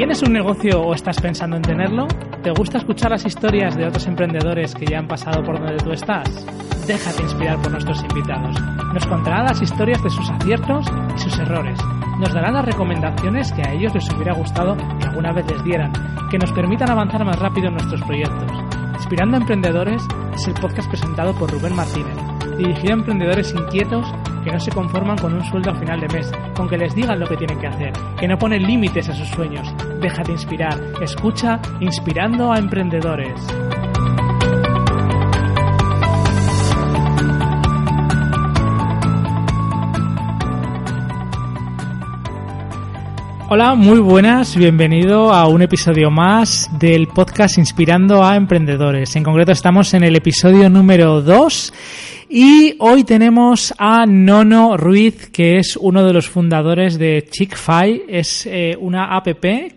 ¿Tienes un negocio o estás pensando en tenerlo? ¿Te gusta escuchar las historias de otros emprendedores que ya han pasado por donde tú estás? Déjate inspirar por nuestros invitados. Nos contarán las historias de sus aciertos y sus errores. Nos darán las recomendaciones que a ellos les hubiera gustado que alguna vez les dieran, que nos permitan avanzar más rápido en nuestros proyectos. Inspirando a Emprendedores es el podcast presentado por Rubén Martínez, dirigido a emprendedores inquietos que no se conforman con un sueldo al final de mes, con que les digan lo que tienen que hacer, que no ponen límites a sus sueños. Déjate inspirar, escucha Inspirando a Emprendedores. Hola, muy buenas, bienvenido a un episodio más del podcast Inspirando a Emprendedores. En concreto estamos en el episodio número 2 y hoy tenemos a Nono Ruiz, que es uno de los fundadores de Chick-Fi. Es eh, una app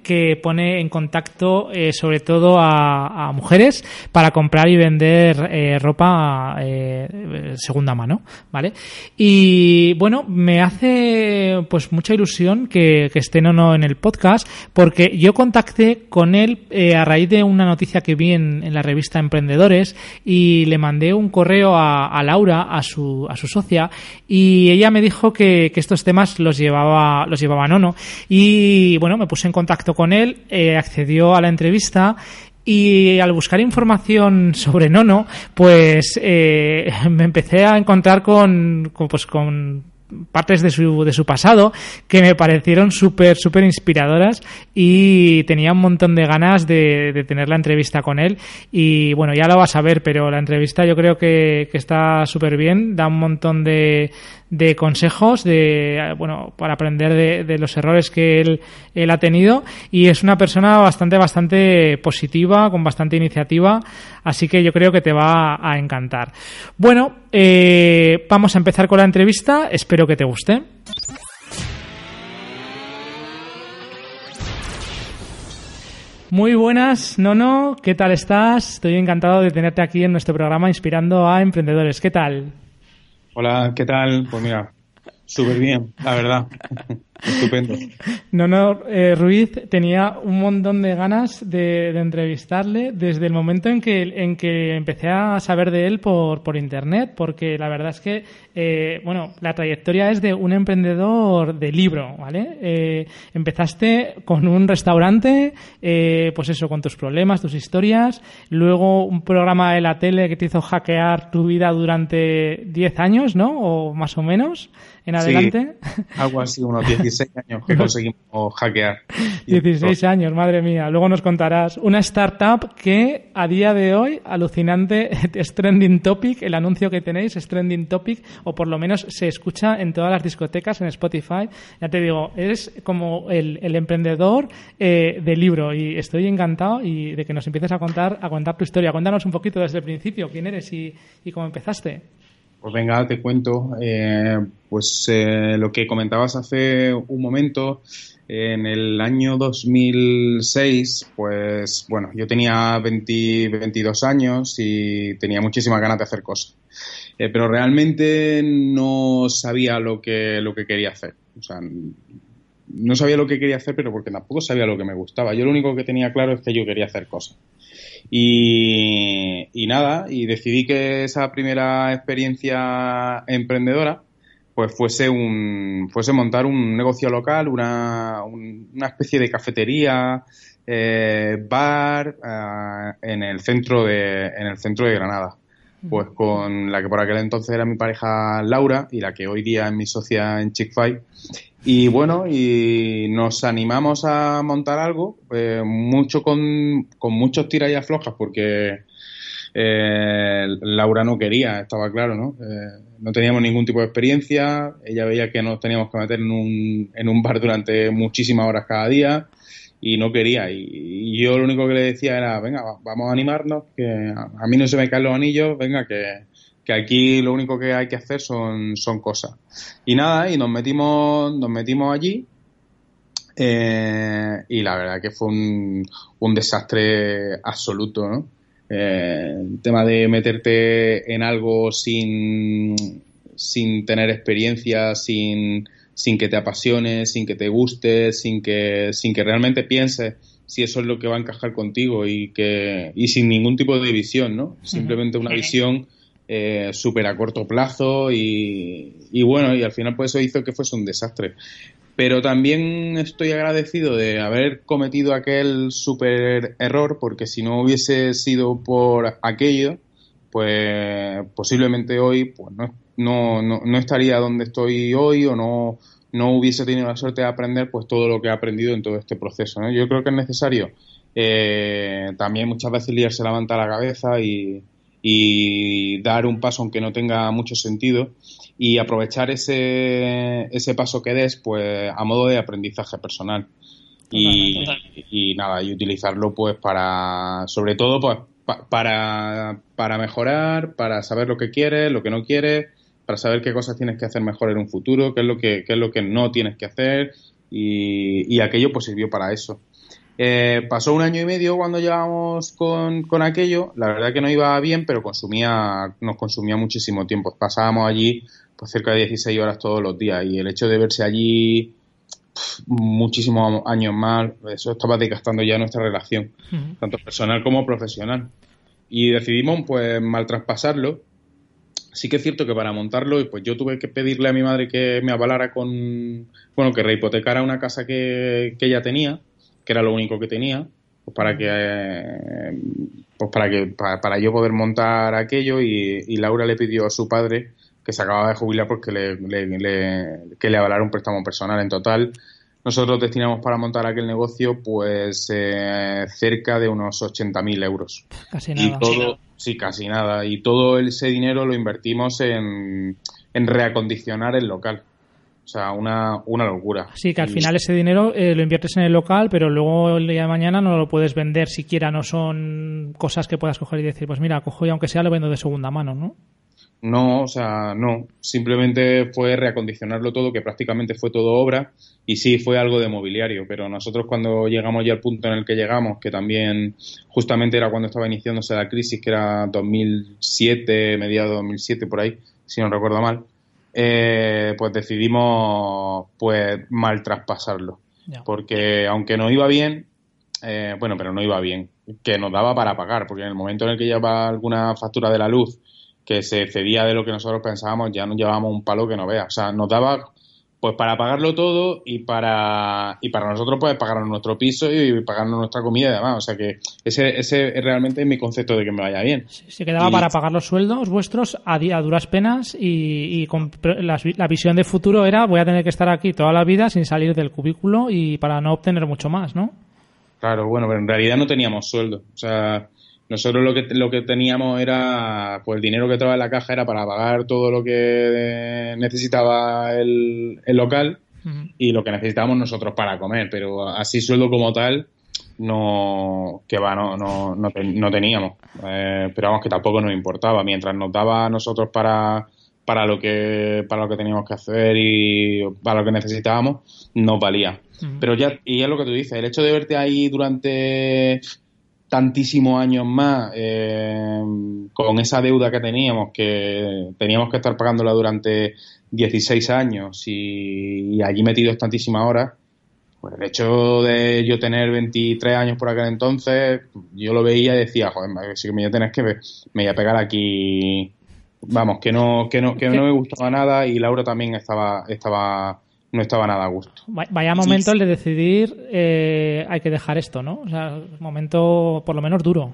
que pone en contacto eh, sobre todo a, mujeres para comprar y vender eh, ropa segunda mano, ¿vale? Y bueno, me hace pues mucha ilusión que, esté Nono en el podcast porque yo contacté con él a raíz de una noticia que vi en, la revista Emprendedores y le mandé un correo a, a a su, a su socia y ella me dijo que, estos temas los llevaba, los llevaba Nono. Y bueno, me puse en contacto con él, eh, accedió a la entrevista y al buscar información sobre Nono, pues eh, me empecé a encontrar con, con, pues, con partes de su, de su pasado que me parecieron súper, súper inspiradoras y tenía un montón de ganas de, de, tener la entrevista con él. Y bueno, ya lo vas a ver, pero la entrevista yo creo que, que está súper bien, da un montón de, de consejos de bueno para aprender de, los errores que él, él, ha tenido y es una persona bastante bastante positiva con bastante iniciativa así que yo creo que te va a encantar bueno eh, vamos a empezar con la entrevista espero que te guste Muy buenas, Nono, ¿qué tal estás? Estoy encantado de tenerte aquí en nuestro programa Inspirando a Emprendedores. ¿Qué tal? Hola, ¿qué tal? Pues mira, súper bien, la verdad. Estupendo. No, no, eh, Ruiz tenía un montón de ganas de, entrevistarle desde el momento en que, en que empecé a saber de él por, por internet, porque la verdad es que, eh, bueno, la trayectoria es de un emprendedor de libro, ¿vale? Eh, empezaste con un restaurante, pues eso, con tus problemas, tus historias, luego un programa de la tele que te hizo hackear tu vida durante 10 años, ¿no? O más o menos en adelante. algo así, unos 16 años que conseguimos hackear. 16 años, madre mía. Luego nos contarás. Una startup que a día de hoy, alucinante, es trending topic. El anuncio que tenéis es trending topic, o por lo menos se escucha en todas las discotecas, en Spotify. Ya te digo, eres como el, emprendedor eh, del libro y estoy encantado y de que nos empieces a contar, a contar tu historia. Cuéntanos un poquito desde el principio, quién eres y, y cómo empezaste. Pues venga, te cuento. Eh, pues eh, lo que comentabas hace un momento, en el año 2006, pues bueno, yo tenía 22 años y tenía muchísimas ganas de hacer cosas. Eh, pero realmente no sabía lo que, lo que quería hacer. O sea, no sabía lo que quería hacer, pero porque tampoco sabía lo que me gustaba. Yo lo único que tenía claro es que yo quería hacer cosas. Y, nada, y decidí que esa primera experiencia emprendedora pues fuese un fuese montar un negocio local, una, una especie de cafetería, eh, bar eh, en el centro de en el centro de Granada. Pues con la que por aquel entonces era mi pareja Laura y la que hoy día es mi socia en Chick-fil y bueno, y nos animamos a montar algo, eh, mucho con, con muchos tiras y aflojas, porque Eh, Laura no quería, estaba claro, ¿no? Eh, no teníamos ningún tipo de experiencia, ella veía que nos teníamos que meter en un, en un bar durante muchísimas horas cada día y no quería. Y, yo lo único que le decía era, venga, vamos a animarnos, que a, mí no se me caen los anillos, venga, que, que aquí lo único que hay que hacer son, son cosas. Y nada, y nos metimos, nos metimos allí eh, y la verdad que fue un, un desastre absoluto, ¿no? Eh, el tema de meterte en algo sin, sin tener experiencia, sin, sin que te apasione, sin que te guste, sin que, sin que realmente pienses si eso es lo que va a encajar contigo y que y sin ningún tipo de visión, ¿no? Simplemente una visión eh, súper a corto plazo y, y, bueno, y al final pues eso hizo que fuese un desastre. Pero también estoy agradecido de haber cometido aquel super error, porque si no hubiese sido por aquello, pues posiblemente hoy pues no, no, no, estaría donde estoy hoy o no, no hubiese tenido la suerte de aprender pues todo lo que he aprendido en todo este proceso. Yo creo que es necesario eh, también muchas veces liarse la manta a la cabeza y, y dar un paso aunque no tenga mucho sentido y aprovechar ese, ese paso que des pues a modo de aprendizaje personal y, y nada y utilizarlo pues para sobre todo pues para, para mejorar para saber lo que quieres lo que no quieres para saber qué cosas tienes que hacer mejor en un futuro qué es lo que qué es lo que no tienes que hacer y, y aquello pues sirvió para eso eh, pasó un año y medio cuando llevábamos con, con, aquello. La verdad que no iba bien, pero consumía, nos consumía muchísimo tiempo. Pasábamos allí pues cerca de 16 horas todos los días y el hecho de verse allí muchísimos años más, eso estaba desgastando ya nuestra relación, tanto personal como profesional. Y decidimos pues mal traspasarlo. Sí que es cierto que para montarlo, pues yo tuve que pedirle a mi madre que me avalara con, bueno, que rehipotecara una casa que, que ella tenía que era lo único que tenía, pues para que eh, pues para que para, yo poder montar aquello y, Laura le pidió a su padre que se acababa de jubilar porque le, que le avalara un préstamo personal en total nosotros destinamos para montar aquel negocio pues eh, cerca de unos 80.000 euros casi nada y todo sí casi nada y todo ese dinero lo invertimos en, en reacondicionar el local o sea, una, una locura. Sí, que al final ese dinero eh, lo inviertes en el local, pero luego el día de mañana no lo puedes vender siquiera, no son cosas que puedas coger y decir, pues mira, cojo y aunque sea lo vendo de segunda mano, ¿no? No, o sea, no. Simplemente fue reacondicionarlo todo, que prácticamente fue todo obra, y sí fue algo de mobiliario, pero nosotros cuando llegamos ya al punto en el que llegamos, que también justamente era cuando estaba iniciándose la crisis, que era 2007, mediados de 2007, por ahí, si no recuerdo mal, eh, pues decidimos pues mal traspasarlo. Porque aunque no iba bien, eh, bueno, pero no iba bien, que nos daba para pagar, porque en el momento en el que llevaba alguna factura de la luz que se excedía de lo que nosotros pensábamos, ya nos llevábamos un palo que no vea. O sea, nos daba pues para pagarlo todo y para y para nosotros pues pagarnos nuestro piso y pagarnos nuestra comida y demás. O sea que ese, ese es realmente mi concepto de que me vaya bien. Se quedaba para pagar los sueldos vuestros a, a duras penas y, con la, la, visión de futuro era voy a tener que estar aquí toda la vida sin salir del cubículo y para no obtener mucho más, ¿no? Claro, bueno, pero en realidad no teníamos sueldo. O sea, nosotros lo que, lo que teníamos era, pues el dinero que estaba en la caja era para pagar todo lo que necesitaba el, el local y lo que necesitábamos nosotros para comer, pero así sueldo como tal no que va no no, no, teníamos. Eh, pero vamos que tampoco nos importaba. Mientras nos daba a nosotros para para lo que para lo que teníamos que hacer y para lo que necesitábamos nos valía. Pero ya y es lo que tú dices el hecho de verte ahí durante tantísimos años más eh, con esa deuda que teníamos, que teníamos que estar pagándola durante 16 años y, allí metidos tantísimas horas, pues el hecho de yo tener 23 años por aquel entonces, yo lo veía y decía, joder, si me voy a tener que me voy a pegar aquí, vamos, que no, que no, que no me gustaba nada y Laura también estaba, estaba no estaba nada a gusto. Vaya momento el de decidir, eh, hay que dejar esto, ¿no? O sea, momento por lo menos duro.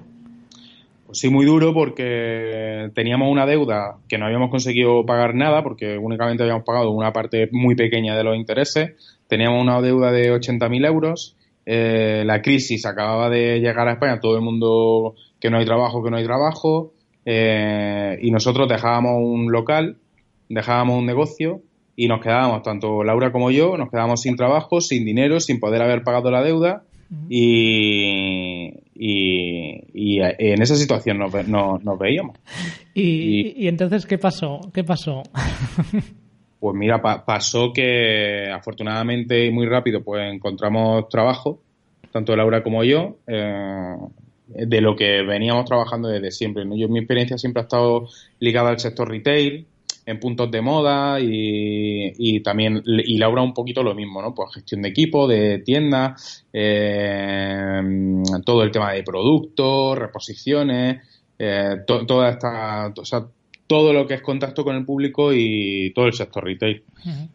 Pues sí, muy duro porque teníamos una deuda que no habíamos conseguido pagar nada porque únicamente habíamos pagado una parte muy pequeña de los intereses. Teníamos una deuda de 80.000 euros. Eh, la crisis acababa de llegar a España, todo el mundo que no hay trabajo, que no hay trabajo, eh, y nosotros dejábamos un local, dejábamos un negocio y nos quedábamos, tanto Laura como yo, nos quedábamos sin trabajo, sin dinero, sin poder haber pagado la deuda y, y, en esa situación nos, veíamos. ¿Y, entonces qué pasó? ¿Qué pasó? pues mira, pasó que afortunadamente y muy rápido pues encontramos trabajo, tanto Laura como yo, eh, de lo que veníamos trabajando desde siempre. Yo, mi experiencia siempre ha estado ligada al sector retail, en puntos de moda y, también, y Laura un poquito lo mismo, ¿no? Pues gestión de equipo, de tiendas, eh, todo el tema de productos, reposiciones, eh, toda esta, o sea, todo lo que es contacto con el público y todo el sector retail.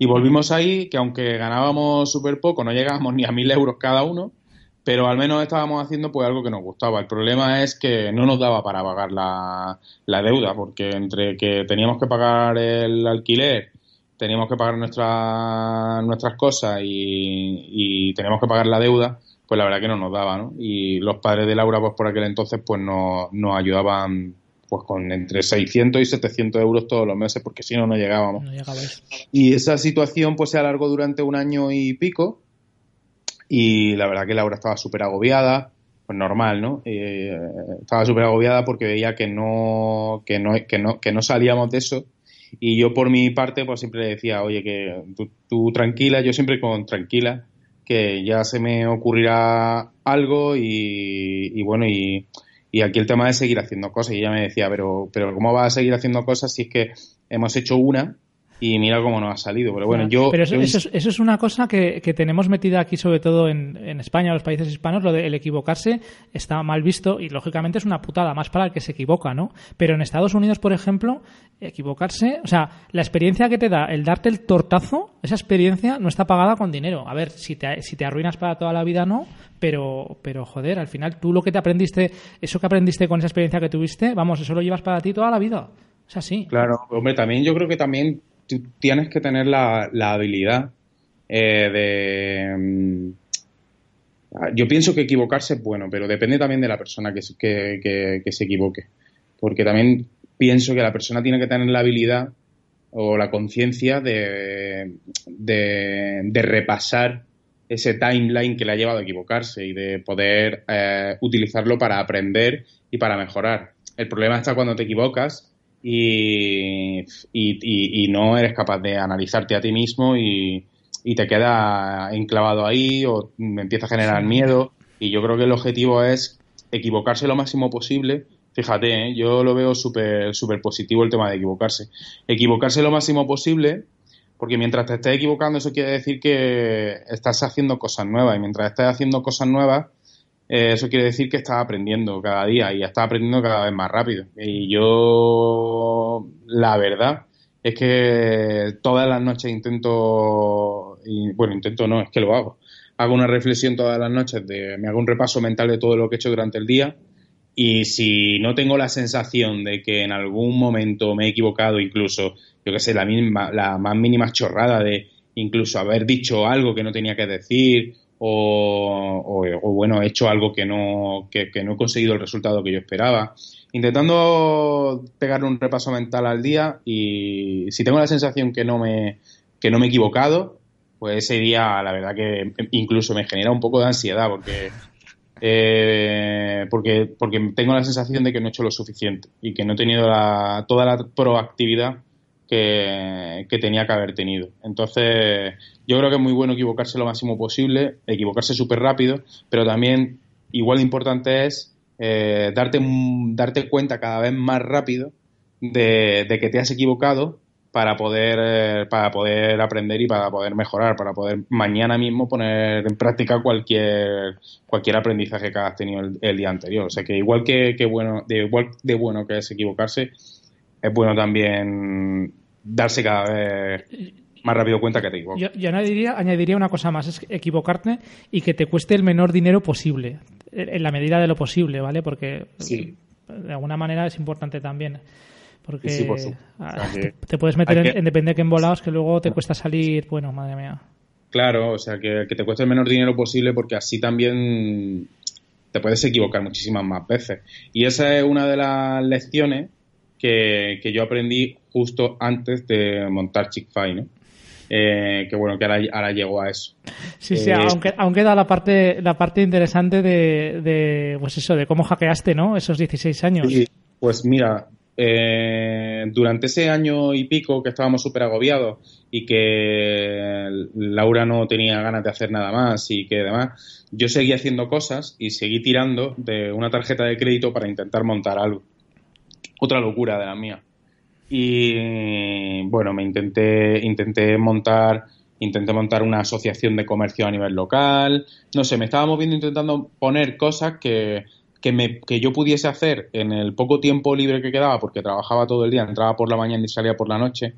Y volvimos ahí que aunque ganábamos súper poco, no llegábamos ni a mil euros cada uno, pero al menos estábamos haciendo pues algo que nos gustaba. El problema es que no nos daba para pagar la, deuda, porque entre que teníamos que pagar el alquiler, teníamos que pagar nuestras nuestras cosas y, teníamos que pagar la deuda, pues la verdad que no nos daba, ¿no? Y los padres de Laura, pues por aquel entonces, pues nos, nos ayudaban pues con entre 600 y 700 euros todos los meses, porque si no, no llegábamos. y esa situación pues se alargó durante un año y pico, y la verdad que Laura estaba súper agobiada, pues normal, ¿no? Eh, estaba súper agobiada porque veía que no, que no, que no, que no salíamos de eso. Y yo por mi parte, pues siempre le decía, oye, que tú, tranquila, yo siempre con tranquila, que ya se me ocurrirá algo y, bueno, y, y, aquí el tema de seguir haciendo cosas. Y ella me decía, pero, pero ¿cómo vas a seguir haciendo cosas si es que hemos hecho una y mira cómo nos ha salido. Pero bueno, yo. Pero eso, es, una cosa que, tenemos metida aquí, sobre todo en, en España, los países hispanos, lo de el equivocarse está mal visto y lógicamente es una putada más para el que se equivoca, ¿no? Pero en Estados Unidos, por ejemplo, equivocarse, o sea, la experiencia que te da el darte el tortazo, esa experiencia no está pagada con dinero. A ver, si te, si te arruinas para toda la vida, no, pero, pero joder, al final tú lo que te aprendiste, eso que aprendiste con esa experiencia que tuviste, vamos, eso lo llevas para ti toda la vida. Es así. Claro, hombre, también yo creo que también tú tienes que tener la, habilidad eh, de... Mm, yo pienso que equivocarse es bueno, pero depende también de la persona que, que, se equivoque. Porque también pienso que la persona tiene que tener la habilidad o la conciencia de, de, repasar ese timeline que le ha llevado a equivocarse y de poder eh, utilizarlo para aprender y para mejorar. El problema está cuando te equivocas y, y, no eres capaz de analizarte a ti mismo y, te queda enclavado ahí o empieza a generar miedo. Y yo creo que el objetivo es equivocarse lo máximo posible. Fíjate, ¿eh? yo lo veo súper super positivo el tema de equivocarse. Equivocarse lo máximo posible, porque mientras te estés equivocando, eso quiere decir que estás haciendo cosas nuevas. Y mientras estés haciendo cosas nuevas, eh, eso quiere decir que estás aprendiendo cada día y estás aprendiendo cada vez más rápido. Y yo, la verdad, es que todas las noches intento, y, bueno, intento no, es que lo hago. Hago una reflexión todas las noches, de, me hago un repaso mental de todo lo que he hecho durante el día y si no tengo la sensación de que en algún momento me he equivocado, incluso, yo que sé, la, misma, la más mínima chorrada de incluso haber dicho algo que no tenía que decir o, bueno, he hecho algo que no, que, no he conseguido el resultado que yo esperaba. Intentando pegarle un repaso mental al día y si tengo la sensación que no me, que no me he equivocado, pues ese día la verdad que incluso me genera un poco de ansiedad porque eh, porque, porque tengo la sensación de que no he hecho lo suficiente y que no he tenido toda la proactividad que, tenía que haber tenido. Entonces, yo creo que es muy bueno equivocarse lo máximo posible, equivocarse súper rápido, pero también igual de importante es eh, darte, darte cuenta cada vez más rápido de, que te has equivocado para poder, eh, para poder aprender y para poder mejorar, para poder mañana mismo poner en práctica cualquier, cualquier aprendizaje que has tenido el, día anterior. O sea que igual que, que bueno, de igual de bueno que es equivocarse, es bueno también darse cada vez más rápido cuenta que te equivocas. Yo, añadiría, añadiría una cosa más, es equivocarte y que te cueste el menor dinero posible, en la medida de lo posible, ¿vale? Porque de alguna manera es importante también. Porque ah, te, puedes meter en, depende de qué embolados que luego te cuesta salir, bueno, madre mía. Claro, o sea, que, que, te cueste el menor dinero posible porque así también te puedes equivocar muchísimas más veces. Y esa es una de las lecciones que, yo aprendí justo antes de montar Chick-Fil, ¿no? Eh, que bueno, que ahora, ahora llego a eso. Sí, sí, eh, aunque, aunque da la parte, la parte interesante de, de, pues eso, de cómo hackeaste, ¿no? Esos 16 años. Sí, pues mira, eh, durante ese año y pico que estábamos súper agobiados y que Laura no tenía ganas de hacer nada más y que demás, yo seguí haciendo cosas y seguí tirando de una tarjeta de crédito para intentar montar algo. Otra locura de la mía. Y bueno, me intenté, intenté montar intenté montar una asociación de comercio a nivel local, no sé, me estaba moviendo intentando poner cosas que, que, me, que yo pudiese hacer en el poco tiempo libre que quedaba, porque trabajaba todo el día, entraba por la mañana y salía por la noche,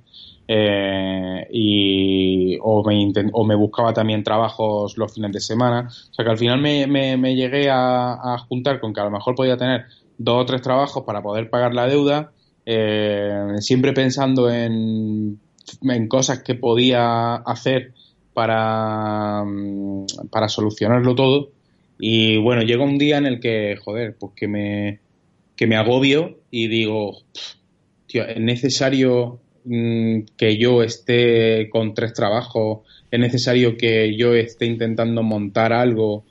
eh, y, o, me o me buscaba también trabajos los fines de semana. O sea que al final me, me, llegué a, juntar con que a lo mejor podía tener dos o tres trabajos para poder pagar la deuda, eh, siempre pensando en, en cosas que podía hacer para, para solucionarlo todo. Y bueno, llega un día en el que, joder, pues que me, que me agobio y digo, tío, es necesario mm, que yo esté con tres trabajos, es necesario que yo esté intentando montar algo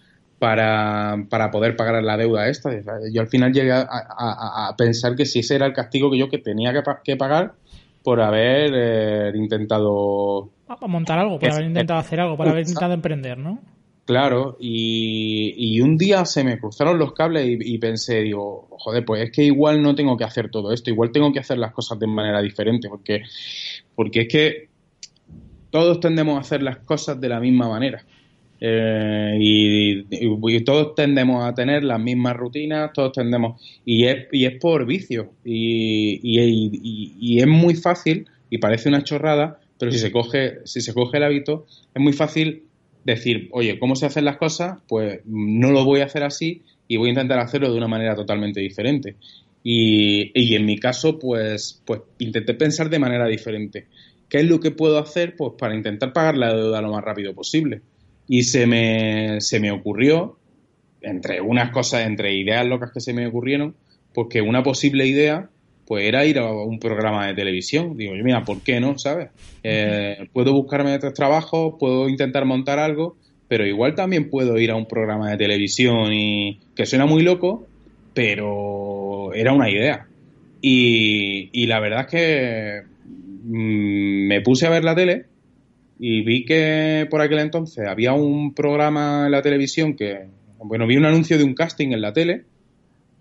para, para poder pagar la deuda esta. Yo al final llegué a, pensar que si ese era el castigo que yo que tenía que, pagar por haber eh, intentado... Montar algo, por haber intentado hacer algo, por haber intentado emprender, ¿no? Claro, y, un día se me cruzaron los cables y, pensé, digo, joder, pues es que igual no tengo que hacer todo esto, igual tengo que hacer las cosas de manera diferente, porque, porque es que todos tendemos a hacer las cosas de la misma manera. Eh, y, todos tendemos a tener las mismas rutinas, todos tendemos, y es, y es por vicio, y, y, es muy fácil, y parece una chorrada, pero si se coge, si se coge el hábito, es muy fácil decir, oye, ¿cómo se hacen las cosas? Pues no lo voy a hacer así y voy a intentar hacerlo de una manera totalmente diferente. Y, y en mi caso, pues, pues intenté pensar de manera diferente. ¿Qué es lo que puedo hacer? Pues para intentar pagar la deuda lo más rápido posible. Y se me, se me ocurrió, entre unas cosas, entre ideas locas que se me ocurrieron, pues que una posible idea pues era ir a un programa de televisión. Digo, mira, ¿por qué no? ¿Sabes? Eh, puedo buscarme otros trabajos, puedo intentar montar algo, pero igual también puedo ir a un programa de televisión y que suena muy loco, pero era una idea. Y, la verdad es que mm, me puse a ver la tele y vi que por aquel entonces había un programa en la televisión que, bueno, vi un anuncio de un casting en la tele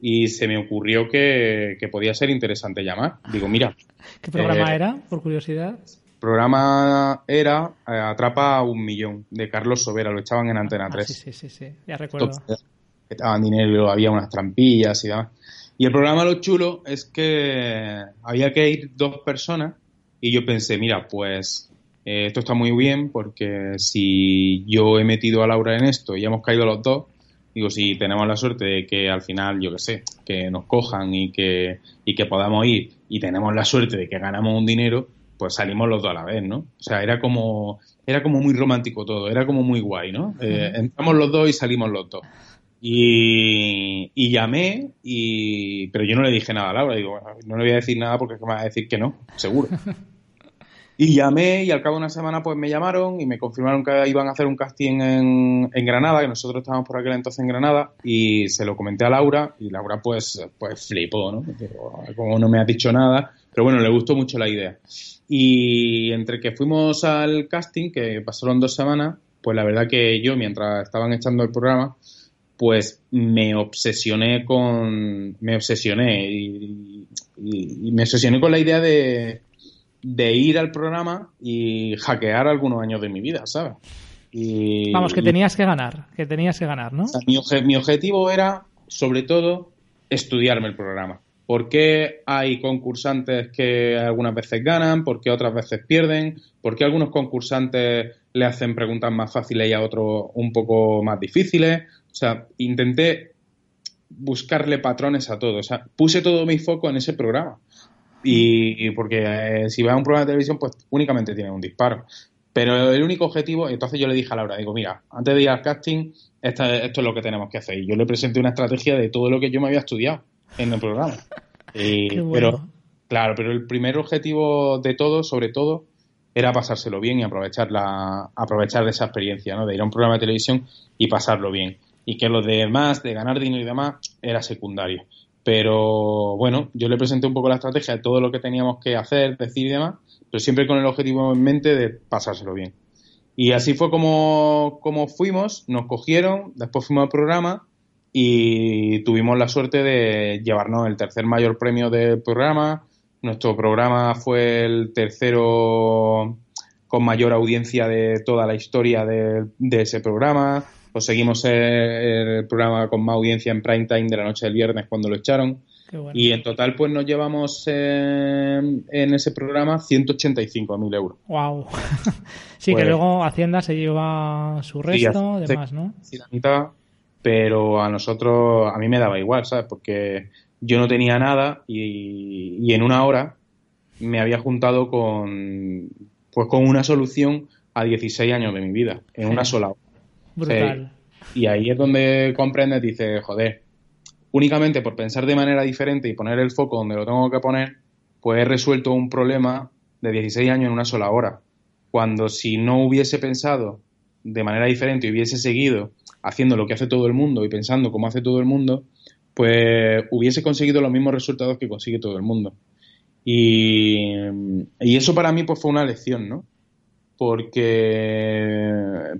y se me ocurrió que, podía ser interesante llamar. Digo, mira. ¿Qué programa eh, era, por curiosidad? El programa era eh, Atrapa a un millón, de Carlos Sobera, lo echaban en Antena 3. Ah, sí, sí, sí, ya recuerdo. estaban dinero, había unas trampillas y demás. Y el programa lo chulo es que había que ir dos personas y yo pensé, mira, pues eh, esto está muy bien porque si yo he metido a Laura en esto y hemos caído los dos, Digo, si tenemos la suerte de que al final, yo qué sé, que nos cojan y que, y que podamos ir y tenemos la suerte de que ganamos un dinero, pues salimos los dos a la vez, ¿no? O sea, era como, era como muy romántico todo, era como muy guay, ¿no? Eh, entramos los dos y salimos los dos. Y, y, llamé, y, pero yo no le dije nada a Laura, digo, no le voy a decir nada porque me va a decir que no, seguro. Y llamé y al cabo de una semana pues me llamaron y me confirmaron que iban a hacer un casting en, Granada, que nosotros estábamos por aquel entonces en Granada, y se lo comenté a Laura y Laura pues, pues flipó, ¿no? Como no me ha dicho nada, pero bueno, le gustó mucho la idea. Y entre que fuimos al casting, que pasaron dos semanas, pues la verdad que yo mientras estaban echando el programa, pues me obsesioné con, me obsesioné y me obsesioné con la idea de de ir al programa y hackear algunos años de mi vida, ¿sabes? Y, Vamos, que tenías que ganar, que tenías que ganar, ¿no? mi, mi, objetivo era, sobre todo, estudiarme el programa. ¿Por qué hay concursantes que algunas veces ganan? ¿Por qué otras veces pierden? ¿Por qué algunos concursantes le hacen preguntas más fáciles y a otros un poco más difíciles? O sea, intenté buscarle patrones a todo. O sea, puse todo mi foco en ese programa. Y porque eh, si va a un programa de televisión, pues únicamente tiene un disparo. Pero el único objetivo, entonces yo le dije a Laura, digo, mira, antes de ir al casting, esto es lo que tenemos que hacer. Y yo le presenté una estrategia de todo lo que yo me había estudiado en el programa. Pero, claro, pero el primer objetivo de todo, sobre todo, era pasárselo bien y aprovechar la, aprovechar de esa experiencia, ¿no? De ir a un programa de televisión y pasarlo bien. Y que lo demás, de ganar dinero y demás, era secundario. Pero bueno, yo le presenté un poco la estrategia de todo lo que teníamos que hacer, decir y demás, pero siempre con el objetivo en mente de pasárselo bien. Y así fue como, como fuimos, nos cogieron, después fuimos al programa y tuvimos la suerte de llevarnos el tercer mayor premio del programa. Nuestro programa fue el tercero con mayor audiencia de toda la historia de, ese programa. Conseguimos el, el, programa con más audiencia en prime time de la noche del viernes cuando lo echaron. Y en total, pues nos llevamos eh, en ese programa 185.000 euros. ¡Wow! sí, que pues luego Hacienda se lleva su resto, demás, ¿no? Sí, la mitad, pero a nosotros, a mí me daba igual, ¿sabes? Porque yo no tenía nada y, en una hora me había juntado con, pues con una solución a 16 años de mi vida, en una sola hora. Brutal. y ahí es donde comprendes, dices, joder, únicamente por pensar de manera diferente y poner el foco donde lo tengo que poner, pues he resuelto un problema de 16 años en una sola hora. Cuando si no hubiese pensado de manera diferente y hubiese seguido haciendo lo que hace todo el mundo y pensando como hace todo el mundo, pues hubiese conseguido los mismos resultados que consigue todo el mundo. Y, y eso para mí pues fue una lección, ¿no? Porque,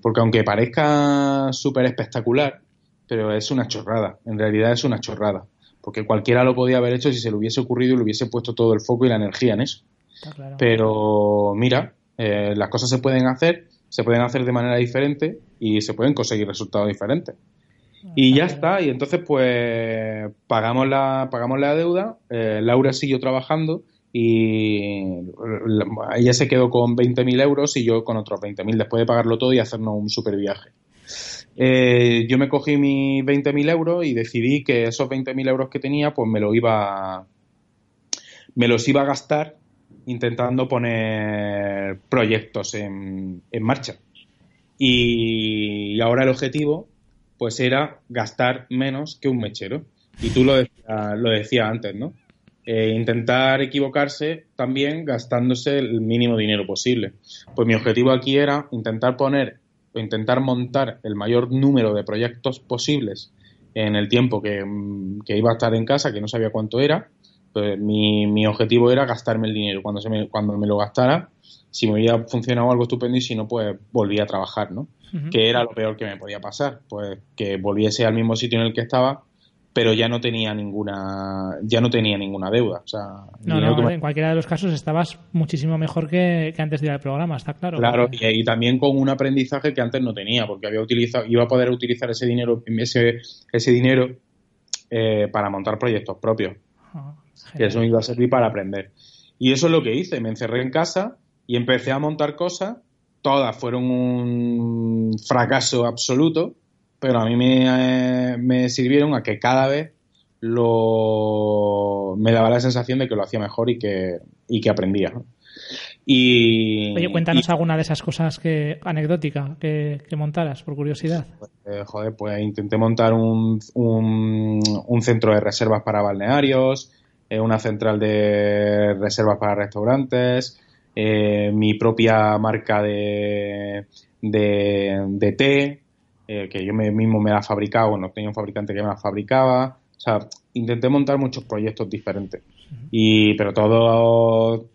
porque aunque parezca súper espectacular, pero es una chorrada, en realidad es una chorrada, porque cualquiera lo podía haber hecho si se le hubiese ocurrido y le hubiese puesto todo el foco y la energía en eso. Pero mira, eh, las cosas se pueden hacer, se pueden hacer de manera diferente y se pueden conseguir resultados diferentes. Y ya está, y entonces pues pagamos la, pagamos la deuda, eh, Laura siguió trabajando y ella se quedó con 20.000 euros y yo con otros 20.000 después de pagarlo todo y hacernos un super viaje. Eh, yo me cogí mis 20.000 euros y decidí que esos 20.000 euros que tenía, pues me lo iba, me los iba a gastar intentando poner proyectos en, marcha. Y, ahora el objetivo, pues era gastar menos que un mechero. Y tú lo decías lo decía antes, ¿no? Eh, intentar equivocarse también gastándose el mínimo dinero posible. Pues mi objetivo aquí era intentar poner intentar montar el mayor número de proyectos posibles en el tiempo que, mm, iba a estar en casa, que no sabía cuánto era. Pues mi, mi objetivo era gastarme el dinero. Cuando, se me, cuando me lo gastara, si me había funcionado algo estupendo y si no, pues volvía a trabajar, ¿no? Que era lo peor que me podía pasar, pues que volviese al mismo sitio en el que estaba pero ya no tenía ninguna ya no tenía ninguna deuda o sea no, no en cualquiera de los casos estabas muchísimo mejor que, antes de ir al programa está claro. Claro y, también con un aprendizaje que antes no tenía porque había utilizado iba a poder utilizar ese dinero ese ese dinero eh, para montar proyectos propios. Ah, y eso me iba a servir para aprender. Y eso es lo que hice me encerré en casa y empecé a montar cosas todas fueron un fracaso absoluto pero a mí me, me sirvieron a que cada vez lo me daba la sensación de que lo hacía mejor y que, y que aprendía. Y, Oye, cuéntanos alguna de esas cosas que anecdótica que, montaras, por curiosidad. Eh, joder, pues intenté montar un, un, centro de reservas para balnearios, eh, una central de reservas para restaurantes, eh, mi propia marca de, de, de té, eh, que yo mismo me la fabricaba, bueno, tenía un fabricante que me la fabricaba. O sea, intenté montar muchos proyectos diferentes. Y, pero todo.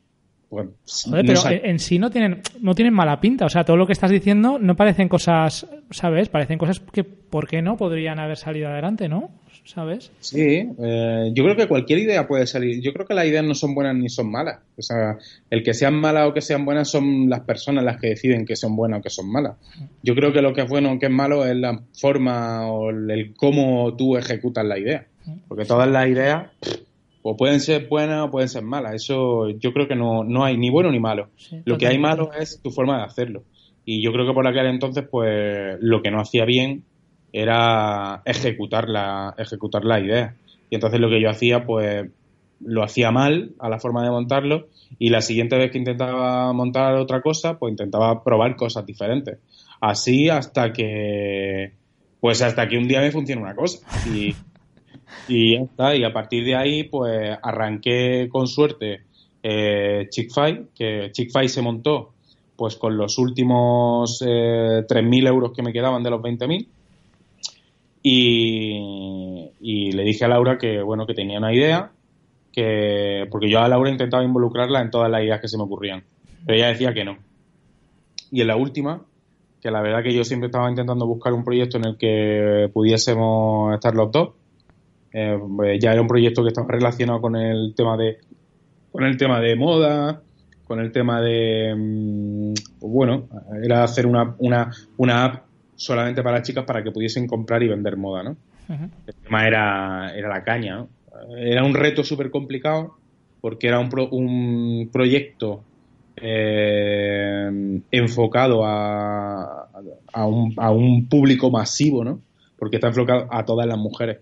Bueno, pero en sí no tienen, no tienen mala pinta. O sea, todo lo que estás diciendo no parecen cosas, ¿sabes? Parecen cosas que, ¿por qué no? Podrían haber salido adelante, ¿no? ¿sabes? Sí, eh, yo creo que cualquier idea puede salir. Yo creo que las ideas no son buenas ni son malas. O sea, el que sean malas o que sean buenas son las personas las que deciden que son buenas o que son malas. Yo creo que lo que es bueno o que es malo es la forma o el cómo tú ejecutas la idea. Porque todas las ideas o pueden ser buenas o pueden ser malas. Eso yo creo que no, no hay ni bueno ni malo. lo que hay malo es tu forma de hacerlo. Y yo creo que por aquel entonces, pues lo que no hacía bien era ejecutar la, ejecutar la idea. Y entonces lo que yo hacía, pues lo hacía mal a la forma de montarlo y la siguiente vez que intentaba montar otra cosa, pues intentaba probar cosas diferentes. Así hasta que Pues hasta que un día me funciona una cosa. Y, y ya está. Y a partir de ahí, pues arranqué con suerte eh, Chick-Fil, que Chick-Fil se montó pues con los últimos eh, 3.000 euros que me quedaban de los 20.000. Y, y le dije a Laura que, bueno, que tenía una idea, que porque yo a Laura intentaba involucrarla en todas las ideas que se me ocurrían, pero ella decía que no. Y en la última, que la verdad que yo siempre estaba intentando buscar un proyecto en el que pudiésemos estar los dos. Eh, pues ya era un proyecto que estaba relacionado con el tema de con el tema de moda, con el tema de mm, pues bueno, era hacer una, una, una app solamente para chicas para que pudiesen comprar y vender moda, ¿no? El tema era, era la caña, ¿no? Era un reto súper complicado porque era un, pro, un proyecto eh, enfocado a, a, un, a, un, público masivo, ¿no? Porque está enfocado a todas las mujeres.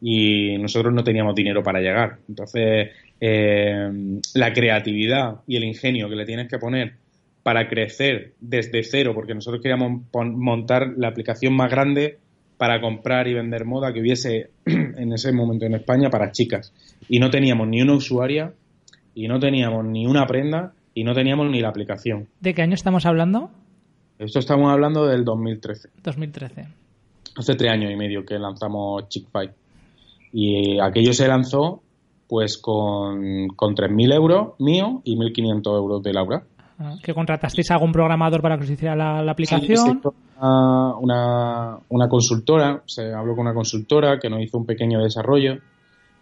Y nosotros no teníamos dinero para llegar. Entonces, eh, la creatividad y el ingenio que le tienes que poner para crecer desde cero, porque nosotros queríamos montar la aplicación más grande para comprar y vender moda que hubiese en ese momento en España para chicas. Y no teníamos ni una usuaria, y no teníamos ni una prenda, y no teníamos ni la aplicación. ¿De qué año estamos hablando? Esto estamos hablando del 2013. 2013. Hace tres años y medio que lanzamos Chickfy. Y aquello se lanzó pues con, con 3.000 euros mío y 1.500 euros de Laura. Ah, ¿Que contratasteis a algún programador para que os hiciera la, la aplicación? Sí, una, una, una, consultora, se habló con una consultora que nos hizo un pequeño desarrollo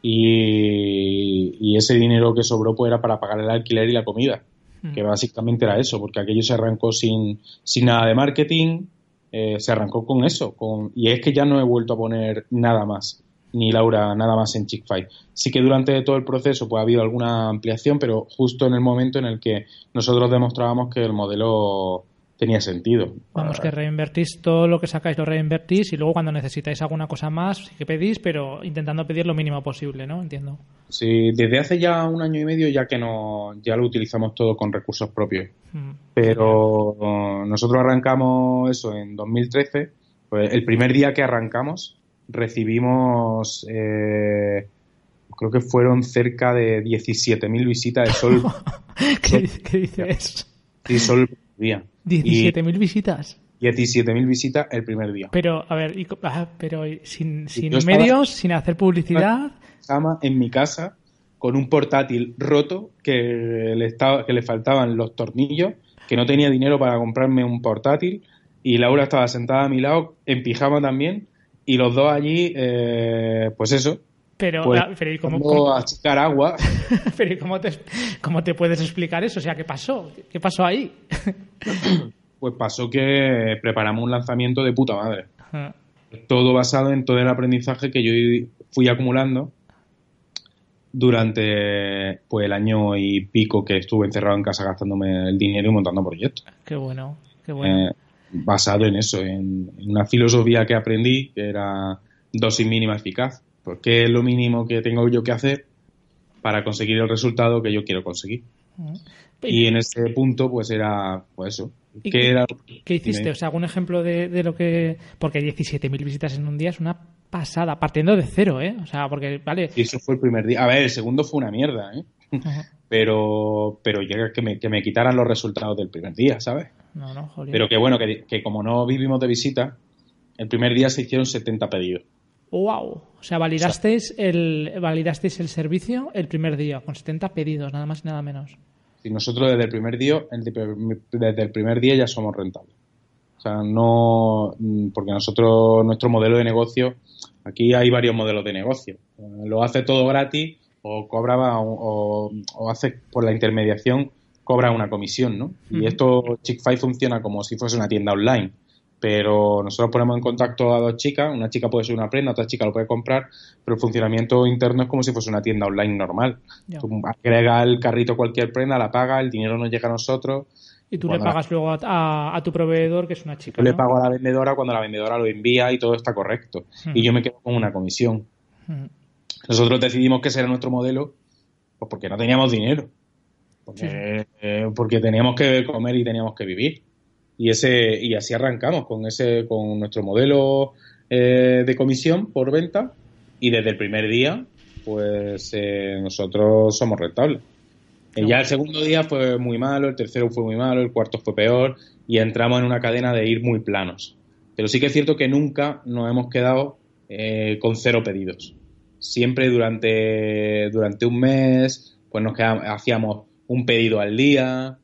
y, y ese dinero que sobró pues era para pagar el alquiler y la comida que básicamente era eso, porque aquello se arrancó sin, sin nada de marketing, eh, se arrancó con eso, con, y es que ya no he vuelto a poner nada más, ni Laura nada más en Chick-Fil. Sí que durante todo el proceso pues ha habido alguna ampliación, pero justo en el momento en el que nosotros demostrábamos que el modelo tenía sentido. Vamos, que reinvertís todo lo que sacáis, lo reinvertís y luego cuando necesitáis alguna cosa más, sí que pedís, pero intentando pedir lo mínimo posible, ¿no? Entiendo. Sí, desde hace ya un año y medio ya que no, ya lo utilizamos todo con recursos propios. Mm. Pero nosotros arrancamos eso en 2013. Pues el primer día que arrancamos recibimos, eh, creo que fueron cerca de 17.000 visitas de Sol. ¿Qué, ¿Qué, dices? Sí, Sol día. 17.000 visitas. 17.000 visitas el primer día. Pero, a ver, y, ah, pero sin, sin medios, sin hacer publicidad. En mi casa, con un portátil roto que le, estaba, que le faltaban los tornillos, que no tenía dinero para comprarme un portátil, y Laura estaba sentada a mi lado, en pijama también, y los dos allí, eh, pues eso, pero, pues, pero ¿y cómo, cómo... a achicar agua. pero ¿y cómo te, cómo te puedes explicar eso? O sea, ¿qué pasó? ¿Qué pasó ahí? pues pasó que preparamos un lanzamiento de puta madre. Ajá. Todo basado en todo el aprendizaje que yo fui acumulando durante pues el año y pico que estuve encerrado en casa gastándome el dinero y montando proyectos. Qué bueno, qué bueno. Eh, basado en eso, en, en una filosofía que aprendí que era dosis mínima eficaz pues qué es lo mínimo que tengo yo que hacer para conseguir el resultado que yo quiero conseguir. Y en ese punto, pues era, pues eso. ¿Qué, ¿Qué, era? ¿Qué hiciste? O sea, algún ejemplo de, de lo que. Porque 17.000 visitas en un día es una pasada, partiendo de cero, ¿eh? O sea, porque, vale. Y eso fue el primer día. A ver, el segundo fue una mierda, ¿eh? Pero, pero llega que me, que me quitaran los resultados del primer día, ¿sabes? No, no, joder. Pero que bueno, que, que como no vivimos de visita, el primer día se hicieron 70 pedidos. ¡Wow! O sea, validasteis, o sea, el, validasteis el servicio el primer día, con 70 pedidos, nada más y nada menos. Y nosotros desde el primer día, desde el primer día ya somos rentables. O sea, no, porque nosotros, nuestro modelo de negocio, aquí hay varios modelos de negocio. Lo hace todo gratis o cobra o, o hace por la intermediación, cobra una comisión, ¿no? Y uh -huh. esto, Chick-fil funciona como si fuese una tienda online pero nosotros ponemos en contacto a dos chicas, una chica puede ser una prenda, otra chica lo puede comprar, pero el funcionamiento interno es como si fuese una tienda online normal. Yeah. Tú agregas el carrito cualquier prenda, la paga, el dinero nos llega a nosotros. Y tú le pagas la... luego a, a, a, tu proveedor, que es una chica. Yo ¿no? le pago a la vendedora cuando la vendedora lo envía y todo está correcto. Y yo me quedo con una comisión. Nosotros decidimos que ese era nuestro modelo, pues porque no teníamos dinero. Porque, sí. eh, porque teníamos que comer y teníamos que vivir y ese y así arrancamos con ese con nuestro modelo eh, de comisión por venta y desde el primer día, pues eh, nosotros somos rentables. Y ya el segundo día fue muy malo, el tercero fue muy malo, el cuarto fue peor y entramos en una cadena de ir muy planos. Pero sí que es cierto que nunca nos hemos quedado eh, con cero pedidos. Siempre durante, durante un mes, pues nos quedamos, hacíamos un pedido al día,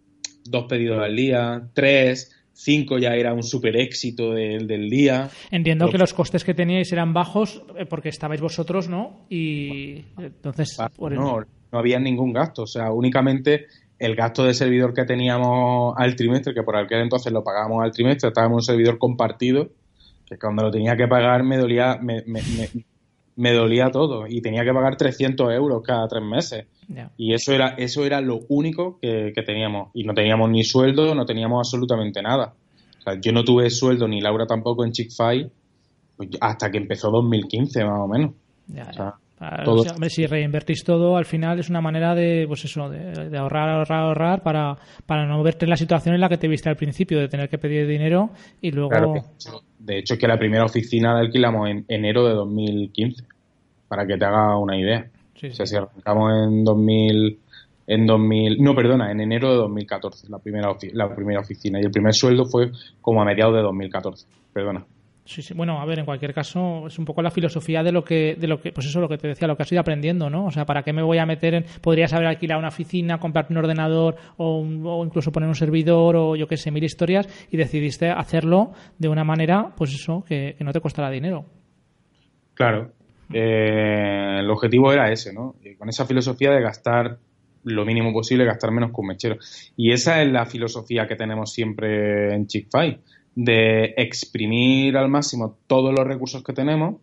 dos pedidos al día, tres, cinco ya era un super éxito del, del día. Entiendo que los costes que teníais eran bajos eh, porque estabais vosotros, ¿no? Y entonces... no, no había ningún gasto, o sea, únicamente el gasto de servidor que teníamos al trimestre, que por aquel entonces lo pagábamos al trimestre, estábamos en un servidor compartido, que cuando lo tenía que pagar me dolía, me, me, dolía todo y tenía que pagar 300 euros cada tres meses. Y eso era, eso era lo único que, teníamos. Y no teníamos ni sueldo, no teníamos absolutamente nada. O sea, yo no tuve sueldo, ni Laura tampoco en Chick-Fil pues, hasta que empezó 2015 más o menos. si reinvertís todo, al final es una manera de, pues eso, de, ahorrar, ahorrar, ahorrar para, para no verte en la situación en la que te viste al principio, de tener que pedir dinero y luego... de hecho, es que la primera oficina la alquilamos en enero de 2015, para que te haga una idea. O sea, si arrancamos en 2000, en 2000, no, perdona, en enero de 2014, la primera, la primera oficina, y el primer sueldo fue como a mediados de 2014, perdona. Sí, sí. Bueno, a ver, en cualquier caso, es un poco la filosofía de lo que, de lo que, pues eso, lo que te decía, lo que has ido aprendiendo, ¿no? O sea, ¿para qué me voy a meter en, podrías haber alquilado una oficina, comprar un ordenador o, incluso poner un servidor o yo qué sé, mil historias y decidiste hacerlo de una manera, pues eso, que, no te costará dinero. Claro. Eh, el objetivo era ese, ¿no? con esa filosofía de gastar lo mínimo posible, gastar menos que un mechero. Y esa es la filosofía que tenemos siempre en Chick-fil de exprimir al máximo todos los recursos que tenemos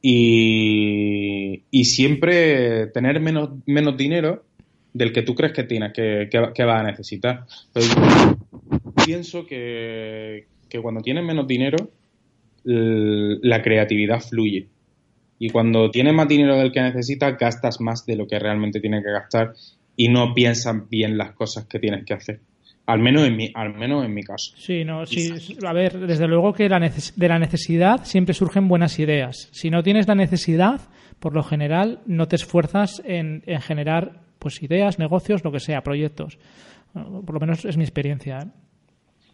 y, siempre tener menos, menos dinero del que tú crees que tienes, que, que, vas a necesitar. pienso que, que cuando tienes menos dinero, la creatividad fluye. Y cuando tienes más dinero del que necesitas, gastas más de lo que realmente tienes que gastar y no piensas bien las cosas que tienes que hacer. Al menos en mi, al menos en mi caso. Sí, no, sí, a ver, desde luego que de la necesidad siempre surgen buenas ideas. Si no tienes la necesidad, por lo general no te esfuerzas en, generar pues ideas, negocios, lo que sea, proyectos. Por lo menos es mi experiencia. ¿eh?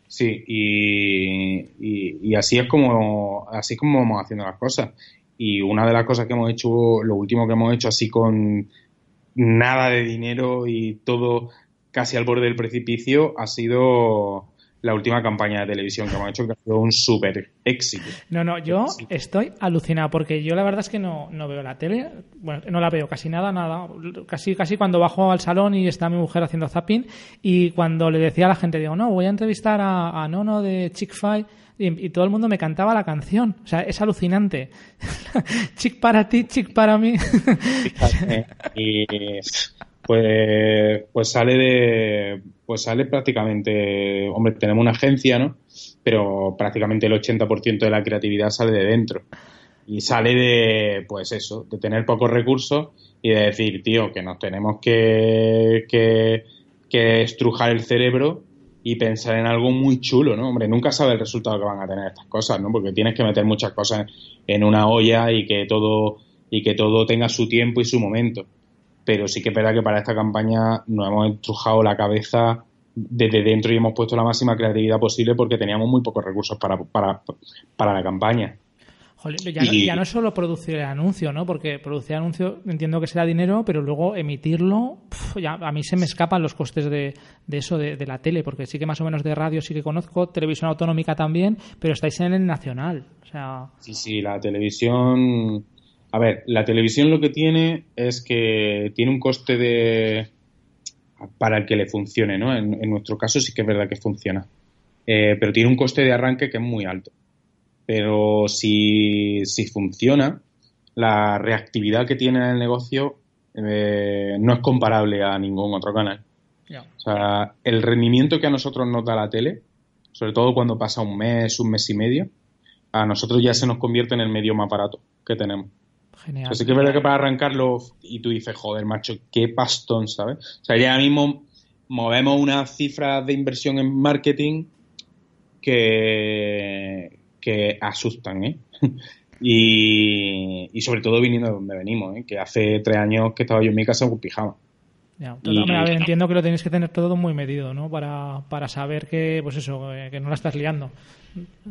Sí, y, y, así es como así es como vamos haciendo las cosas. Y una de las cosas que hemos hecho, lo último que hemos hecho así con nada de dinero y todo casi al borde del precipicio ha sido la última campaña de televisión que hemos hecho, que ha sido un súper éxito. No, no, yo estoy alucinado porque yo la verdad es que no, no, veo la tele, bueno, no la veo casi nada, nada. Casi, casi cuando bajo al salón y está mi mujer haciendo zapping y cuando le decía a la gente, digo, no, voy a entrevistar a, a Nono de Chick Fil y, todo el mundo me cantaba la canción. O sea, es alucinante. chick para ti, chick para mí. y pues, pues sale de, pues sale prácticamente, hombre, tenemos una agencia, ¿no? Pero prácticamente el 80% de la creatividad sale de dentro. Y sale de, pues eso, de tener pocos recursos y de decir, tío, que nos tenemos que, que, que estrujar el cerebro y pensar en algo muy chulo, ¿no? Hombre, nunca sabe el resultado que van a tener estas cosas, ¿no? Porque tienes que meter muchas cosas en una olla y que todo y que todo tenga su tiempo y su momento pero sí que es verdad que para esta campaña nos hemos estrujado la cabeza desde dentro y hemos puesto la máxima creatividad posible porque teníamos muy pocos recursos para, para, la campaña. Ya, no, ya, no, es solo producir el anuncio, ¿no? Porque producir el anuncio entiendo que será dinero, pero luego emitirlo, ya, a mí se me escapan los costes de, eso, de, de, la tele, porque sí que más o menos de radio sí que conozco, televisión autonómica también, pero estáis en el nacional. O sea... Sí, sí, la televisión a ver, la televisión lo que tiene es que tiene un coste de para el que le funcione, ¿no? En, nuestro caso sí que es verdad que funciona, eh, pero tiene un coste de arranque que es muy alto. Pero si, si funciona, la reactividad que tiene en el negocio eh, no es comparable a ningún otro canal. O sea, el rendimiento que a nosotros nos da la tele, sobre todo cuando pasa un mes, un mes y medio, a nosotros ya se nos convierte en el medio más barato que tenemos. Genial. Así que es verdad que para arrancarlo y tú dices, joder, macho, qué pastón, ¿sabes? O sea, ya mismo movemos unas cifras de inversión en marketing que, que asustan, ¿eh? Y, y sobre todo viniendo de donde venimos, ¿eh? que hace tres años que estaba yo en mi casa con pijama. Ya, a ver, entiendo que lo tenéis que tener todo muy medido, ¿no? Para, para saber que, pues eso, eh, que no la estás liando.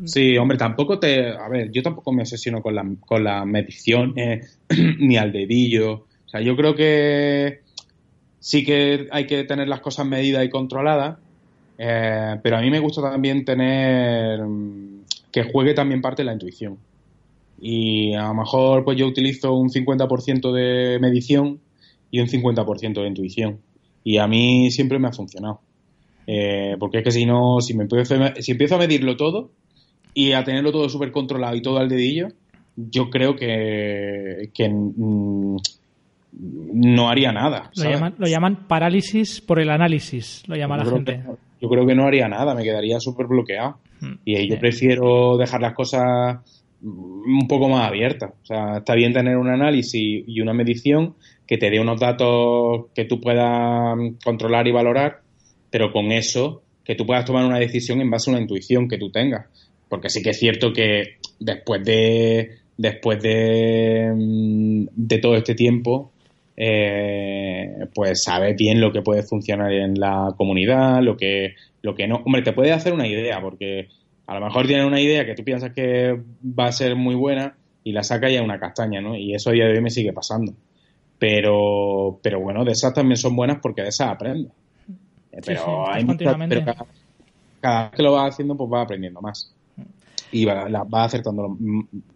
Sí, hombre, tampoco te... A ver, yo tampoco me obsesiono con la, con la medición ni al dedillo. O sea, yo creo que sí que hay que tener las cosas medidas y controladas, eh, pero a mí me gusta también tener que juegue también parte de la intuición. Y a lo mejor pues yo utilizo un 50% de medición y un 50% de intuición. Y a mí siempre me ha funcionado. Eh, porque es que si no, si, me empiezo, si empiezo a medirlo todo y a tenerlo todo súper controlado y todo al dedillo, yo creo que, que mm, no haría nada. Lo llaman, parálisis por el análisis, lo llama la gente. Yo creo que no haría nada, me quedaría súper bloqueado. Hmm. Y ahí yo prefiero dejar las cosas un poco más abiertas. O sea, está bien tener un análisis y una medición, que te dé unos datos que tú puedas controlar y valorar, pero con eso que tú puedas tomar una decisión en base a una intuición que tú tengas. Porque sí que es cierto que después de después de, mm, de todo este tiempo, eh, pues sabes bien lo que puede funcionar en la comunidad, lo que, lo que no. Hombre, te puede hacer una idea, porque a lo mejor tienes una idea que tú piensas que va a ser muy buena y la saca ya una castaña, ¿no? Y eso a día de hoy me sigue pasando. Pero, pero bueno, de esas también son buenas porque de esas aprendes. pero hay muchas, cada, vez que lo vas haciendo, pues vas aprendiendo más. Y va acertando,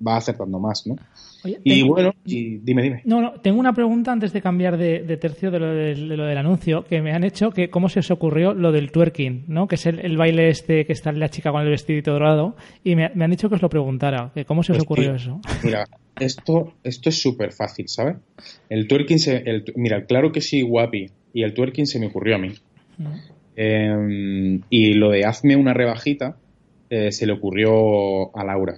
va acertando más, ¿no? y bueno, y dime, dime. No, no, tengo una pregunta antes de cambiar de, tercio de lo del, de lo del, anuncio, que me han hecho, que cómo se os ocurrió lo del twerking, ¿no? Que es el, baile este que está la chica con el vestidito dorado, y me, han dicho que os lo preguntara, que cómo se os pues ocurrió eso. Mira, esto, esto es súper fácil, ¿sabes? El twerking se... El, mira, claro que sí, guapi, y el twerking se me ocurrió a mí. Em, y lo de hazme una rebajita eh, se le ocurrió a Laura.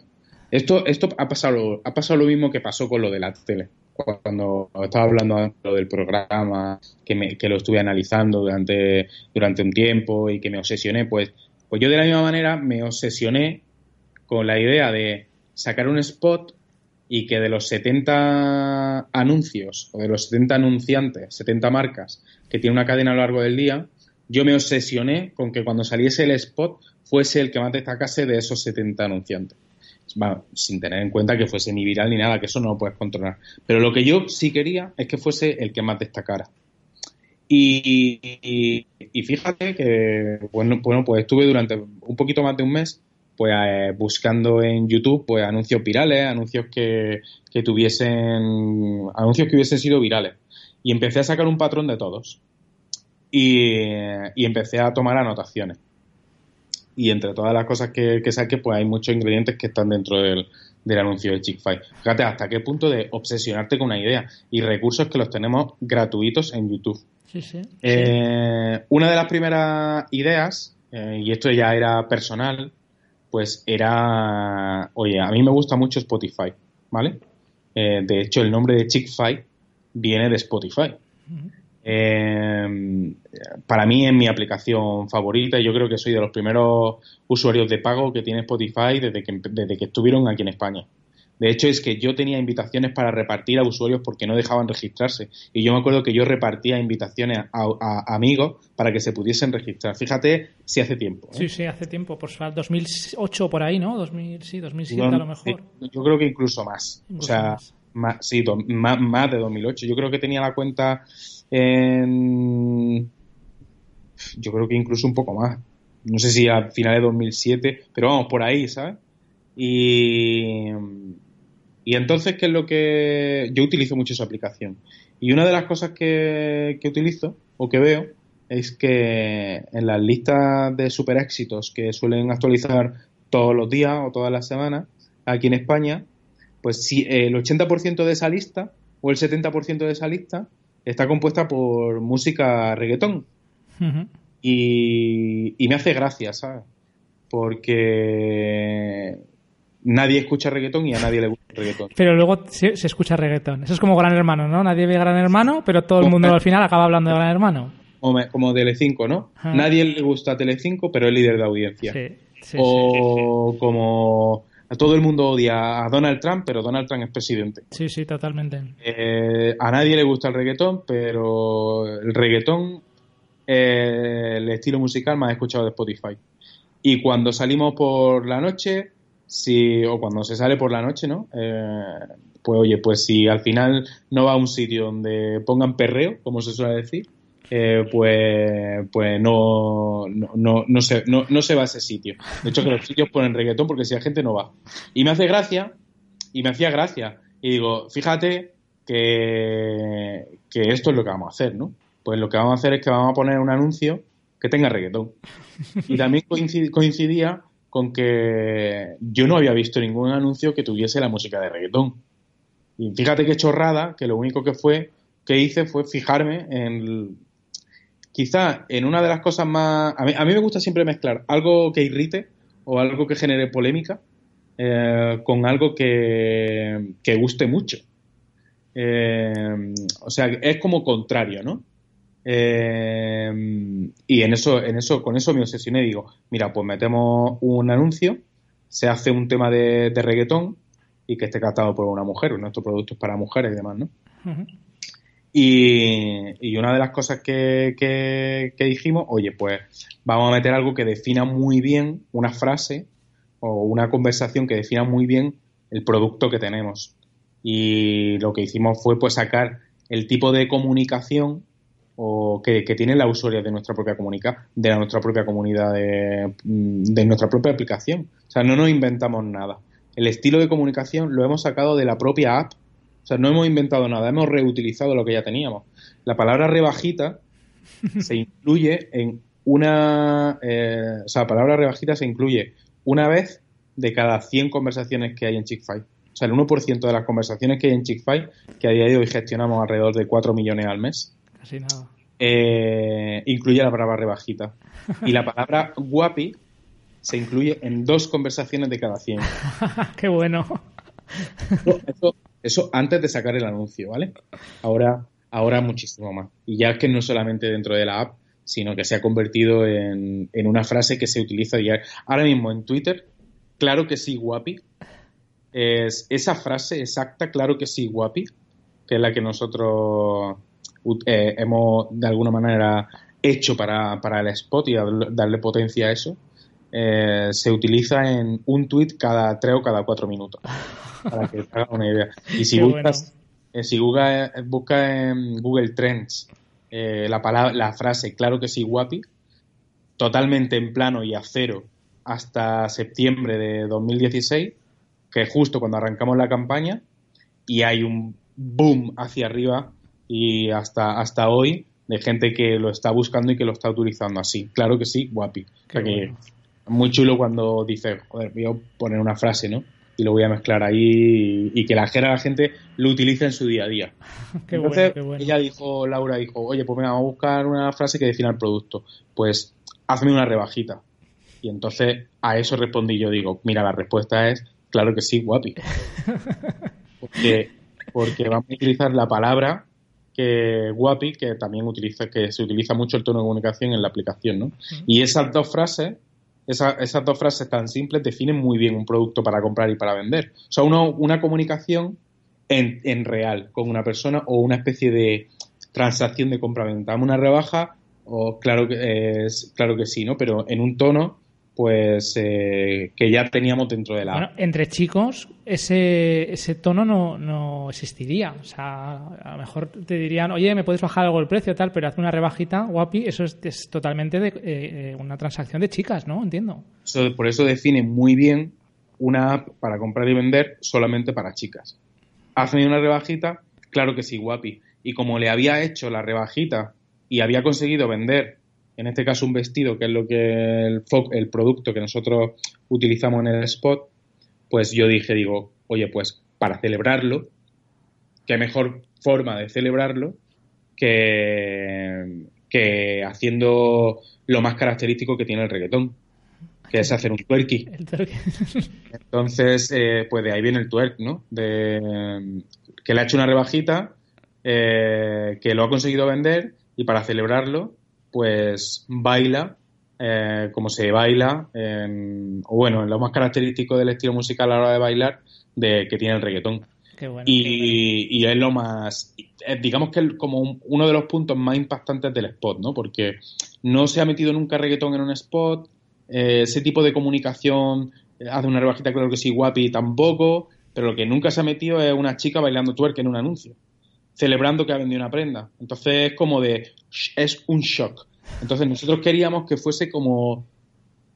Esto, esto ha pasado, ha pasado lo mismo que pasó con lo de la tele. Cuando estaba hablando de del programa, que, me, que lo estuve analizando durante, durante un tiempo y que me obsesioné, pues, pues yo de la misma manera me obsesioné con la idea de sacar un spot y que de los 70 anuncios o de los 70 anunciantes, 70 marcas que tiene una cadena a lo largo del día, yo me obsesioné con que cuando saliese el spot fuese el que más destacase de esos 70 anunciantes sin tener en cuenta que fuese ni viral ni nada, que eso no lo puedes controlar. Pero lo que yo sí quería es que fuese el que más destacara. Y, fíjate que, bueno, bueno, pues estuve durante un poquito más de un mes pues eh, buscando en YouTube pues anuncios virales, anuncios que, que tuviesen, anuncios que hubiesen sido virales. Y empecé a sacar un patrón de todos. Y empecé a tomar anotaciones y entre todas las cosas que, que saque, pues hay muchos ingredientes que están dentro del, anuncio de Chick-fil. Fíjate hasta qué punto de obsesionarte con una idea y recursos que los tenemos gratuitos en YouTube. Sí, sí. Eh, una de las primeras ideas, eh, y esto ya era personal, pues era, oye, a mí me gusta mucho Spotify, ¿vale? Eh, de hecho, el nombre de Chick-fil viene de Spotify. Eh, para mí es mi aplicación favorita y yo creo que soy de los primeros usuarios de pago que tiene Spotify desde que, desde que estuvieron aquí en España. De hecho, es que yo tenía invitaciones para repartir a usuarios porque no dejaban registrarse. Y yo me acuerdo que yo repartía invitaciones a, amigos para que se pudiesen registrar. Fíjate si hace tiempo. ¿eh? Sí, sí, hace tiempo. Pues 2008 por ahí, ¿no? 2000, sí, 2007 a lo mejor. Yo creo que incluso más. o sea, más. sí, más, más de 2008. Yo creo que tenía la cuenta en, yo creo que incluso un poco más. No sé si a finales de 2007, pero vamos, por ahí, ¿sabes? Y, y entonces, ¿qué es lo que...? Yo utilizo mucho esa aplicación. Y una de las cosas que, que utilizo o que veo es que en las listas de super éxitos que suelen actualizar todos los días o todas las semanas aquí en España, pues si el 80% de esa lista o el 70% de esa lista está compuesta por música reggaetón. y, me hace gracia, ¿sabes? Porque nadie escucha reggaetón y a nadie le gusta el reggaetón. Pero luego se, escucha reggaetón. Eso es como Gran Hermano, ¿no? Nadie ve Gran Hermano, pero todo el mundo al final acaba hablando de Gran Hermano. Como, como Telecinco, ¿no? Nadie le gusta Telecinco, pero es líder de audiencia. Sí, o como todo el mundo odia a Donald Trump, pero Donald Trump es presidente. Sí, sí, totalmente. Eh, a nadie le gusta el reggaetón, pero el reggaetón es el estilo musical más escuchado de Spotify. Y cuando salimos por la noche, si, o cuando se sale por la noche, ¿no? Eh, pues oye, pues si al final no va a un sitio donde pongan perreo, como se suele decir, eh, pues, pues no, no, no, se, no, no se va a ese sitio. De hecho, que los sitios ponen reggaetón porque si la gente no va. Y me hace gracia, y me hacía gracia. Y digo, fíjate que, que esto es lo que vamos a hacer, ¿no? Pues lo que vamos a hacer es que vamos a poner un anuncio que tenga reggaetón. Y también coincidía con que yo no había visto ningún anuncio que tuviese la música de reggaetón. Y fíjate qué chorrada, que lo único que fue que hice fue fijarme en quizá en una de las cosas más a mí, me gusta siempre mezclar algo que irrite o algo que genere polémica eh, con algo que, que guste mucho. Eh, o sea, es como contrario, ¿no? Eh, y en eso, en eso, con eso me obsesioné. Digo, mira, pues metemos un anuncio, se hace un tema de, reggaetón y que esté captado por una mujer. Nuestro producto es para mujeres y demás, ¿no? Y, una de las cosas que, dijimos, oye, pues vamos a meter algo que defina muy bien una frase o una conversación que defina muy bien el producto que tenemos. Y lo que hicimos fue pues sacar el tipo de comunicación o que, tiene la usuaria de nuestra propia comunidad, de nuestra propia comunidad, de, de, nuestra propia aplicación. O sea, no nos inventamos nada. El estilo de comunicación lo hemos sacado de la propia app. O sea, no hemos inventado nada, hemos reutilizado lo que ya teníamos. La palabra rebajita se incluye en una. Eh, o sea, la palabra rebajita se incluye una vez de cada 100 conversaciones que hay en Chick-Fil. O sea, el 1% de las conversaciones que hay en Chick-Fil, que a día de hoy gestionamos alrededor de 4 millones al mes, eh, incluye la palabra rebajita. Y la palabra guapi se incluye en dos conversaciones de cada 100. ¡Qué bueno! Eso, antes de sacar el anuncio, ¿vale? Ahora, ahora muchísimo más. Y ya que no solamente dentro de la app, sino que se ha convertido en, en una frase que se utiliza diario. Ahora mismo en Twitter, claro que sí, guapi. Es esa frase exacta, claro que sí, guapi, que es la que nosotros eh, hemos de alguna manera hecho para, para el spot y darle potencia a eso, eh, se utiliza en un tweet cada tres o cada cuatro minutos. Para que te hagas una idea. Y si buscas, eh, si Google, busca en Google Trends la, palabra, la frase claro que sí, guapi, totalmente en plano y a cero hasta septiembre de 2016, que es justo cuando arrancamos la campaña, y hay un boom hacia arriba y hasta, hasta hoy de gente que lo está buscando y que lo está utilizando así. Claro que sí, guapi. Muy chulo cuando dice, joder, voy a poner una frase, ¿no? Y lo voy a mezclar ahí y, que la, la gente lo utilice en su día a día. qué Entonces, bueno, ella dijo, Laura dijo, oye, pues venga, vamos a buscar una frase que defina el producto. Pues hazme una rebajita. Y entonces a eso respondí yo, digo, mira, la respuesta es, claro que sí, guapi. Porque, porque vamos a utilizar la palabra que Guapi, que también utiliza, que se utiliza mucho el tono de comunicación en la aplicación, ¿no? Y esas dos frases, esas dos frases tan simples definen muy bien un producto para comprar y para vender. O sea, uno, una comunicación en, en real con una persona o una especie de transacción de compra-venta. Una rebaja, o claro que es, claro que sí, ¿no? Pero en un tono pues eh, que ya teníamos dentro de la bueno, entre chicos ese, ese tono no, no existiría. O sea a lo mejor te dirían oye me puedes bajar algo el precio tal pero haz una rebajita guapi eso es, totalmente de, eh, eh, una transacción de chicas no entiendo. Por eso define muy bien una app para comprar y vender solamente para chicas. Hazme una rebajita claro que sí guapi. Y como le había hecho la rebajita y había conseguido vender en este caso un vestido, que es lo que el, el producto que nosotros utilizamos en el spot, pues yo dije, digo, oye, pues para celebrarlo, qué mejor forma de celebrarlo que, que haciendo lo más característico que tiene el reggaetón, que es hacer un twerky. Entonces, eh, pues de ahí viene el twerk, ¿no? De, que le ha hecho una rebajita, eh, que lo ha conseguido vender y para celebrarlo, pues baila eh, cómo se baila, o bueno, lo más característico del estilo musical a la hora de bailar de que tiene el reggaetón. y, es lo más, digamos que es como uno de los puntos más impactantes del spot, ¿no? Porque no se ha metido nunca reggaetón en un spot, eh, ese tipo de comunicación eh, hace una rebajita, claro que sí, guapi tampoco, pero lo que nunca se ha metido es una chica bailando twerk en un anuncio, celebrando que ha vendido una prenda. Entonces es como de, es un shock. Entonces nosotros queríamos que fuese como,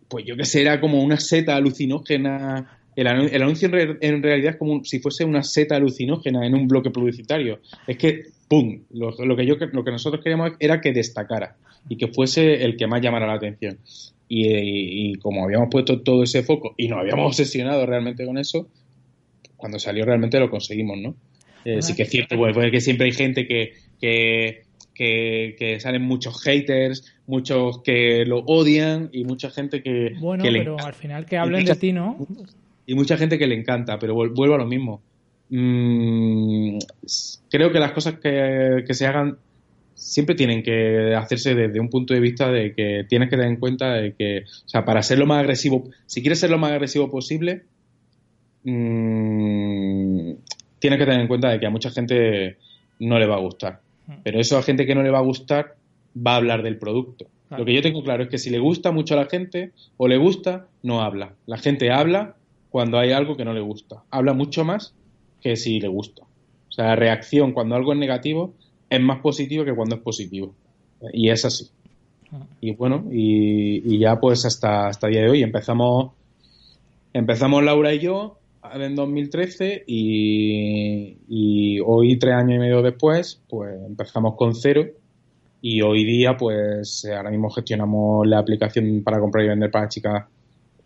pues yo que sé, era como una seta alucinógena. El, anuncio en, realidad es como si fuese una seta alucinógena en un bloque publicitario. Es que, ¡pum! Lo, que, yo, lo que nosotros queríamos era que destacara y que fuese el que más llamara la atención. Y, como habíamos puesto todo ese foco y nos habíamos obsesionado realmente con eso, cuando salió realmente lo conseguimos, ¿no? Eh, sí que es cierto, pues, que siempre hay gente que, que, que, salen muchos haters, muchos que lo odian y mucha gente que... Bueno, pero al final que hablen de ti, ¿no? Y mucha gente que le encanta, pero vuelvo a lo mismo. Mm, creo que las cosas que, que se hagan siempre tienen que hacerse desde un punto de vista de que tienes que tener en cuenta de que, o sea, para ser lo más agresivo, si quieres ser lo más agresivo posible, mmm, tienes que tener en cuenta de que a mucha gente no le va a gustar. Mm. Pero eso a gente que no le va a gustar va a hablar del producto. Lo que yo tengo claro es que si le gusta mucho a la gente o le gusta, no habla. La gente habla cuando hay algo que no le gusta. Habla mucho más que si le gusta. O sea, la reacción cuando algo es negativo es más positivo que cuando es positivo. Y es así. Ah. Y bueno, y, ya pues hasta, hasta el día de hoy empezamos, empezamos Laura y yo en 2013 y, hoy, tres años y medio después, pues empezamos con cero y hoy día pues ahora mismo gestionamos la aplicación para comprar y vender para chicas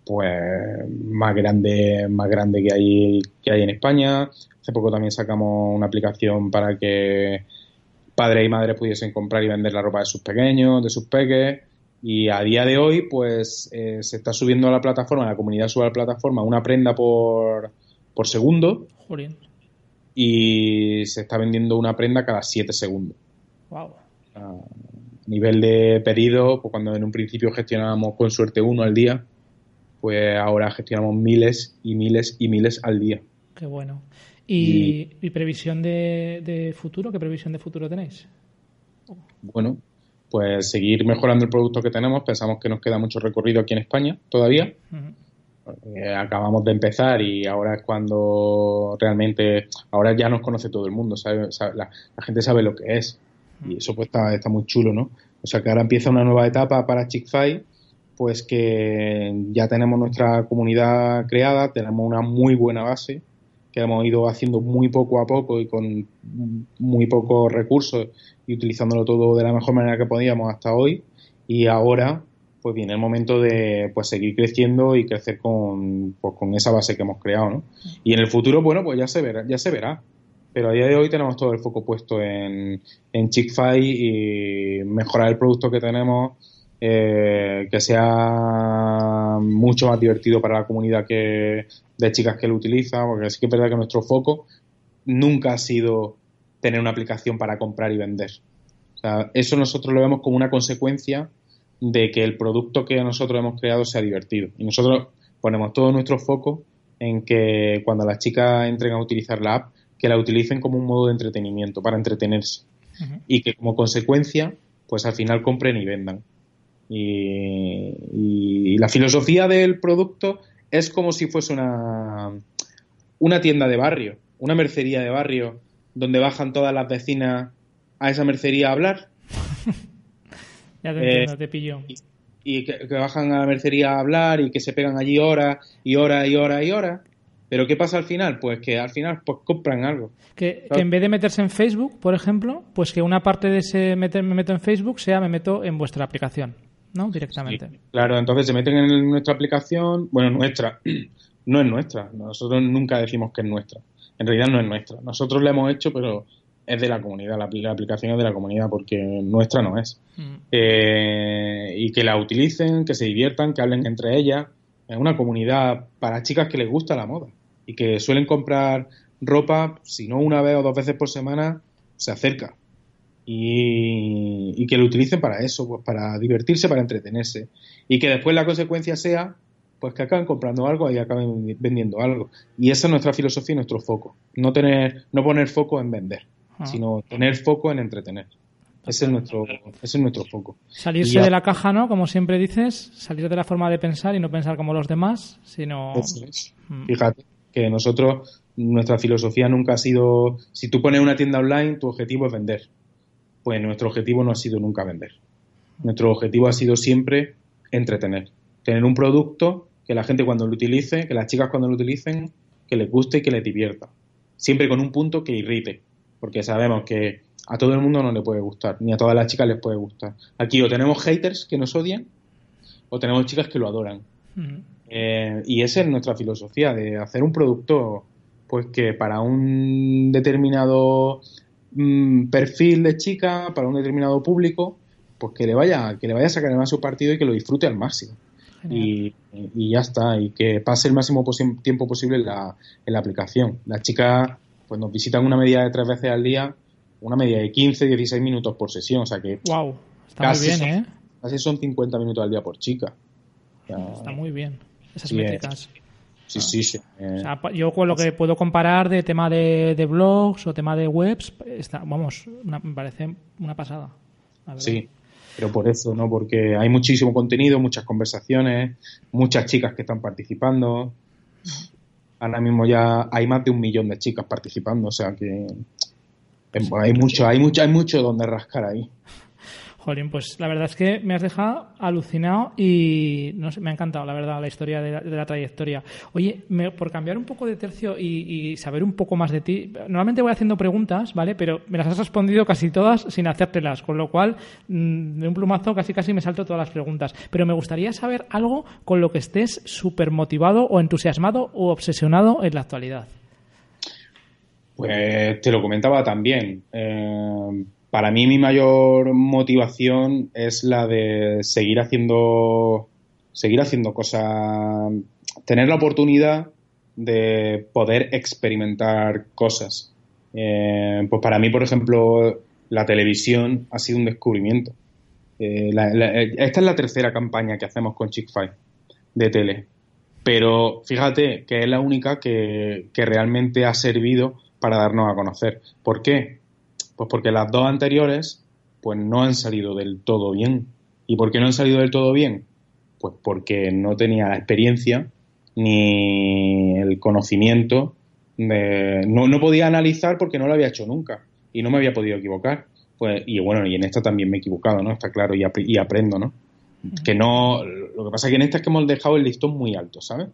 pues más grande más grande que hay que hay en España hace poco también sacamos una aplicación para que padres y madres pudiesen comprar y vender la ropa de sus pequeños, de sus peques. Y a día de hoy, pues eh, se está subiendo a la plataforma, la comunidad sube a la plataforma una prenda por, por segundo. Y se está vendiendo una prenda cada 7 segundos. Wow. A nivel de pedido, pues cuando en un principio gestionábamos con suerte uno al día, pues ahora gestionamos miles y miles y miles al día. Qué bueno. ¿Y, previsión de, futuro? ¿Qué previsión de futuro tenéis? Bueno, pues seguir mejorando el producto que tenemos. Pensamos que nos queda mucho recorrido aquí en España todavía. Eh, acabamos de empezar y ahora es cuando realmente, ahora ya nos conoce todo el mundo, la, gente sabe lo que es y eso pues está, está, muy chulo, ¿no? O sea que ahora empieza una nueva etapa para Chick-fil, pues que ya tenemos nuestra comunidad creada, tenemos una muy buena base que hemos ido haciendo muy poco a poco y con muy pocos recursos y utilizándolo todo de la mejor manera que podíamos hasta hoy. Y ahora, pues viene el momento de pues seguir creciendo y crecer con, pues, con esa base que hemos creado, ¿no? Y en el futuro, bueno, pues ya se verá, ya se verá. Pero a día de hoy tenemos todo el foco puesto en, en Chick-fil y mejorar el producto que tenemos, eh, que sea mucho más divertido para la comunidad que de chicas que lo utilizan, porque sí que es verdad que nuestro foco nunca ha sido tener una aplicación para comprar y vender. O sea, eso nosotros lo vemos como una consecuencia de que el producto que nosotros hemos creado sea divertido. Y nosotros ponemos todo nuestro foco en que cuando las chicas entren a utilizar la app, que la utilicen como un modo de entretenimiento, para entretenerse. Y que como consecuencia, pues al final compren y vendan. Y, la filosofía del producto es como si fuese una, una tienda de barrio, una mercería de barrio, donde bajan todas las vecinas a esa mercería a hablar. ya te entiendo, eh, te pillo. Y, que, bajan a la mercería a hablar y que se pegan allí horas y horas y horas y horas. Pero ¿qué pasa al final? Pues que al final pues compran algo. Que, en vez de meterse en Facebook, por ejemplo, pues que una parte de ese me meto en Facebook sea me meto en vuestra aplicación. ¿No? Directamente. claro, entonces se meten en nuestra aplicación, bueno, nuestra, no es nuestra, nosotros nunca decimos que es nuestra, en realidad no es nuestra, nosotros la hemos hecho, pero es de la comunidad, la, aplicación es de la comunidad, porque nuestra no es. Mm. Eh, y que la utilicen, que se diviertan, que hablen entre ellas, es una comunidad para chicas que les gusta la moda y que suelen comprar ropa, si no una vez o dos veces por semana, se acerca y, que lo utilicen para eso, pues para divertirse, para entretenerse. Y que después la consecuencia sea pues que acaben comprando algo y acaben vendiendo algo. Y esa es nuestra filosofía y nuestro foco. No tener, no poner foco en vender, ah. sino tener foco en entretener. Ese es nuestro, ese es nuestro foco. Salirse de la caja, ¿no? Como siempre dices, salir de la forma de pensar y no pensar como los demás, sino... Mm. Fíjate que nosotros, nuestra filosofía nunca ha sido, si tú pones una tienda online, tu objetivo es vender. Pues nuestro objetivo no ha sido nunca vender. Nuestro objetivo ha sido siempre entretener. Tener un producto que la gente cuando lo utilice, que las chicas cuando lo utilicen, que les guste y que les divierta. Siempre con un punto que irrite. Porque sabemos que a todo el mundo no le puede gustar, ni a todas las chicas les puede gustar. Aquí o tenemos haters que nos odian, o tenemos chicas que lo adoran. Eh, y esa es nuestra filosofía, de hacer un producto pues que para un determinado mm, perfil de chica, para un determinado público, pues que le vaya, que le vaya a sacar el máximo partido y que lo disfrute al máximo. Y, ya está, y que pase el máximo tiempo posible en la, en la aplicación. Las chicas pues nos visitan una media de tres veces al día una media de 15, 16 minutos por sesión, o sea que... ¡Wow! Está muy bien, ¿eh? Casi son 50 minutos al día por chica. está muy bien, esas métricas. Sí, sí, sí. O sea, yo con lo que puedo comparar de tema de, blogs o tema de webs, está, vamos, me parece una pasada. Sí, pero por eso, ¿no? Porque hay muchísimo contenido, muchas conversaciones, muchas chicas que están participando. Ahora mismo ya hay más de un millón de chicas participando, o sea que hay mucho, hay mucho, hay mucho donde rascar ahí. Jolín, pues la verdad es que me has dejado alucinado y me ha encantado, la verdad, la historia de la, trayectoria. Oye, por cambiar un poco de tercio y, saber un poco más de ti, normalmente voy haciendo preguntas, ¿vale? Pero me las has respondido casi todas sin hacértelas, con lo cual, mm, de un plumazo casi casi me salto todas las preguntas. Pero me gustaría saber algo con lo que estés súper motivado o entusiasmado o obsesionado en la actualidad. Pues te lo comentaba también. Eh, para mí mi mayor motivación es la de seguir haciendo seguir haciendo cosas, tener la oportunidad de poder experimentar cosas. Eh, pues para mí, por ejemplo, la televisión ha sido un descubrimiento. Eh, esta es la tercera campaña que hacemos con Chick-fil de tele. Pero fíjate que es la única que, que realmente ha servido para darnos a conocer. ¿Por qué? Pues porque las dos anteriores pues no han salido del todo bien. ¿Y por qué no han salido del todo bien? Pues porque no tenía la experiencia ni el conocimiento de... No, no podía analizar porque no lo había hecho nunca y no me había podido equivocar. Pues, y bueno, y en esta también me he equivocado, ¿no? Está claro, y, y aprendo, ¿no? Que no lo que pasa es que en esta es que hemos dejado el listón muy alto sabes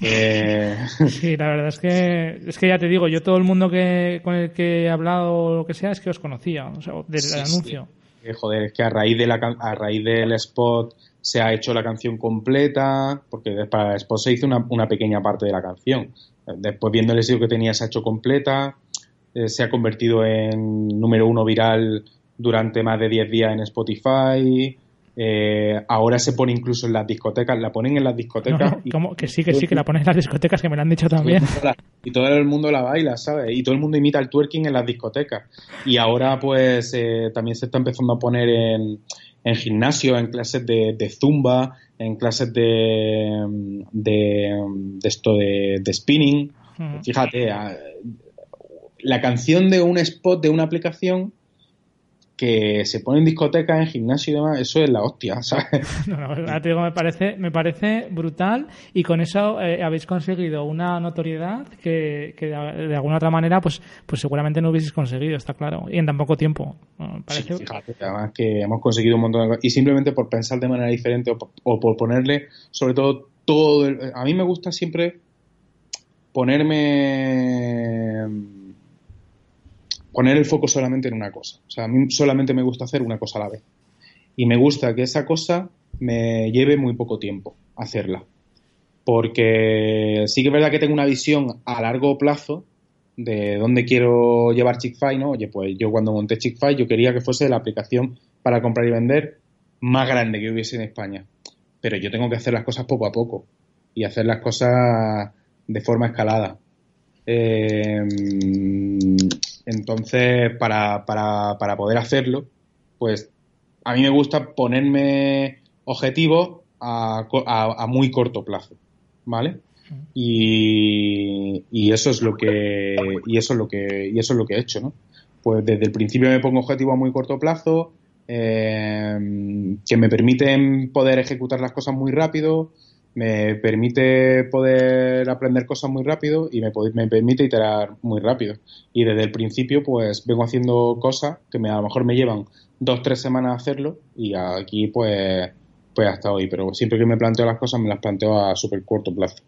eh... sí la verdad es que es que ya te digo yo todo el mundo que con el que he hablado o lo que sea es que os conocía o sea, desde el anuncio. Joder es que a raíz de la a raíz del spot se ha hecho la canción completa porque para el spot se hizo una, una pequeña parte de la canción. Después viendo el estilo que tenía se ha hecho completa eh, se ha convertido en número uno viral durante más de 10 días en Spotify eh, ahora se pone incluso en las discotecas, la ponen en las discotecas. que sí, que sí, que la ponen en las discotecas, que me lo han dicho también. Y todo el mundo la baila, ¿sabes? Y todo el mundo imita el twerking en las discotecas. Y ahora, pues, eh, también se está empezando a poner en, en gimnasio, en clases de, zumba, en clases de, de, esto de, spinning. Fíjate, la canción de un spot de una aplicación que se pone en discotecas, en gimnasio y demás, eso es la hostia, ¿sabes? No, no, te digo, me parece, me parece brutal y con eso eh, habéis conseguido una notoriedad que, que de, alguna otra manera pues, pues seguramente no hubieseis conseguido, está claro, y en tan poco tiempo. Parece... fíjate, además que hemos conseguido un montón de cosas y simplemente por pensar de manera diferente o por, o por ponerle, sobre todo, todo... El, a mí me gusta siempre ponerme poner el foco solamente en una cosa. O sea, a mí solamente me gusta hacer una cosa a la vez. Y me gusta que esa cosa me lleve muy poco tiempo hacerla. Porque sí que es verdad que tengo una visión a largo plazo de dónde quiero llevar Chickfy, ¿no? Oye, pues yo cuando monté Chickfy yo quería que fuese la aplicación para comprar y vender más grande que hubiese en España. Pero yo tengo que hacer las cosas poco a poco y hacer las cosas de forma escalada. Eh, entonces, para, para, para poder hacerlo, pues a mí me gusta ponerme objetivos a, muy corto plazo, ¿vale? Y, y, eso es lo que y eso es lo que y eso es lo que he hecho, ¿no? Pues desde el principio me pongo objetivos a muy corto plazo eh, que me permiten poder ejecutar las cosas muy rápido, me permite poder aprender cosas muy rápido y me, me permite iterar muy rápido. Y desde el principio, pues vengo haciendo cosas que me, a lo mejor me llevan dos, tres semanas a hacerlo y aquí, pues, pues hasta hoy. Pero siempre que me planteo las cosas, me las planteo a súper corto plazo.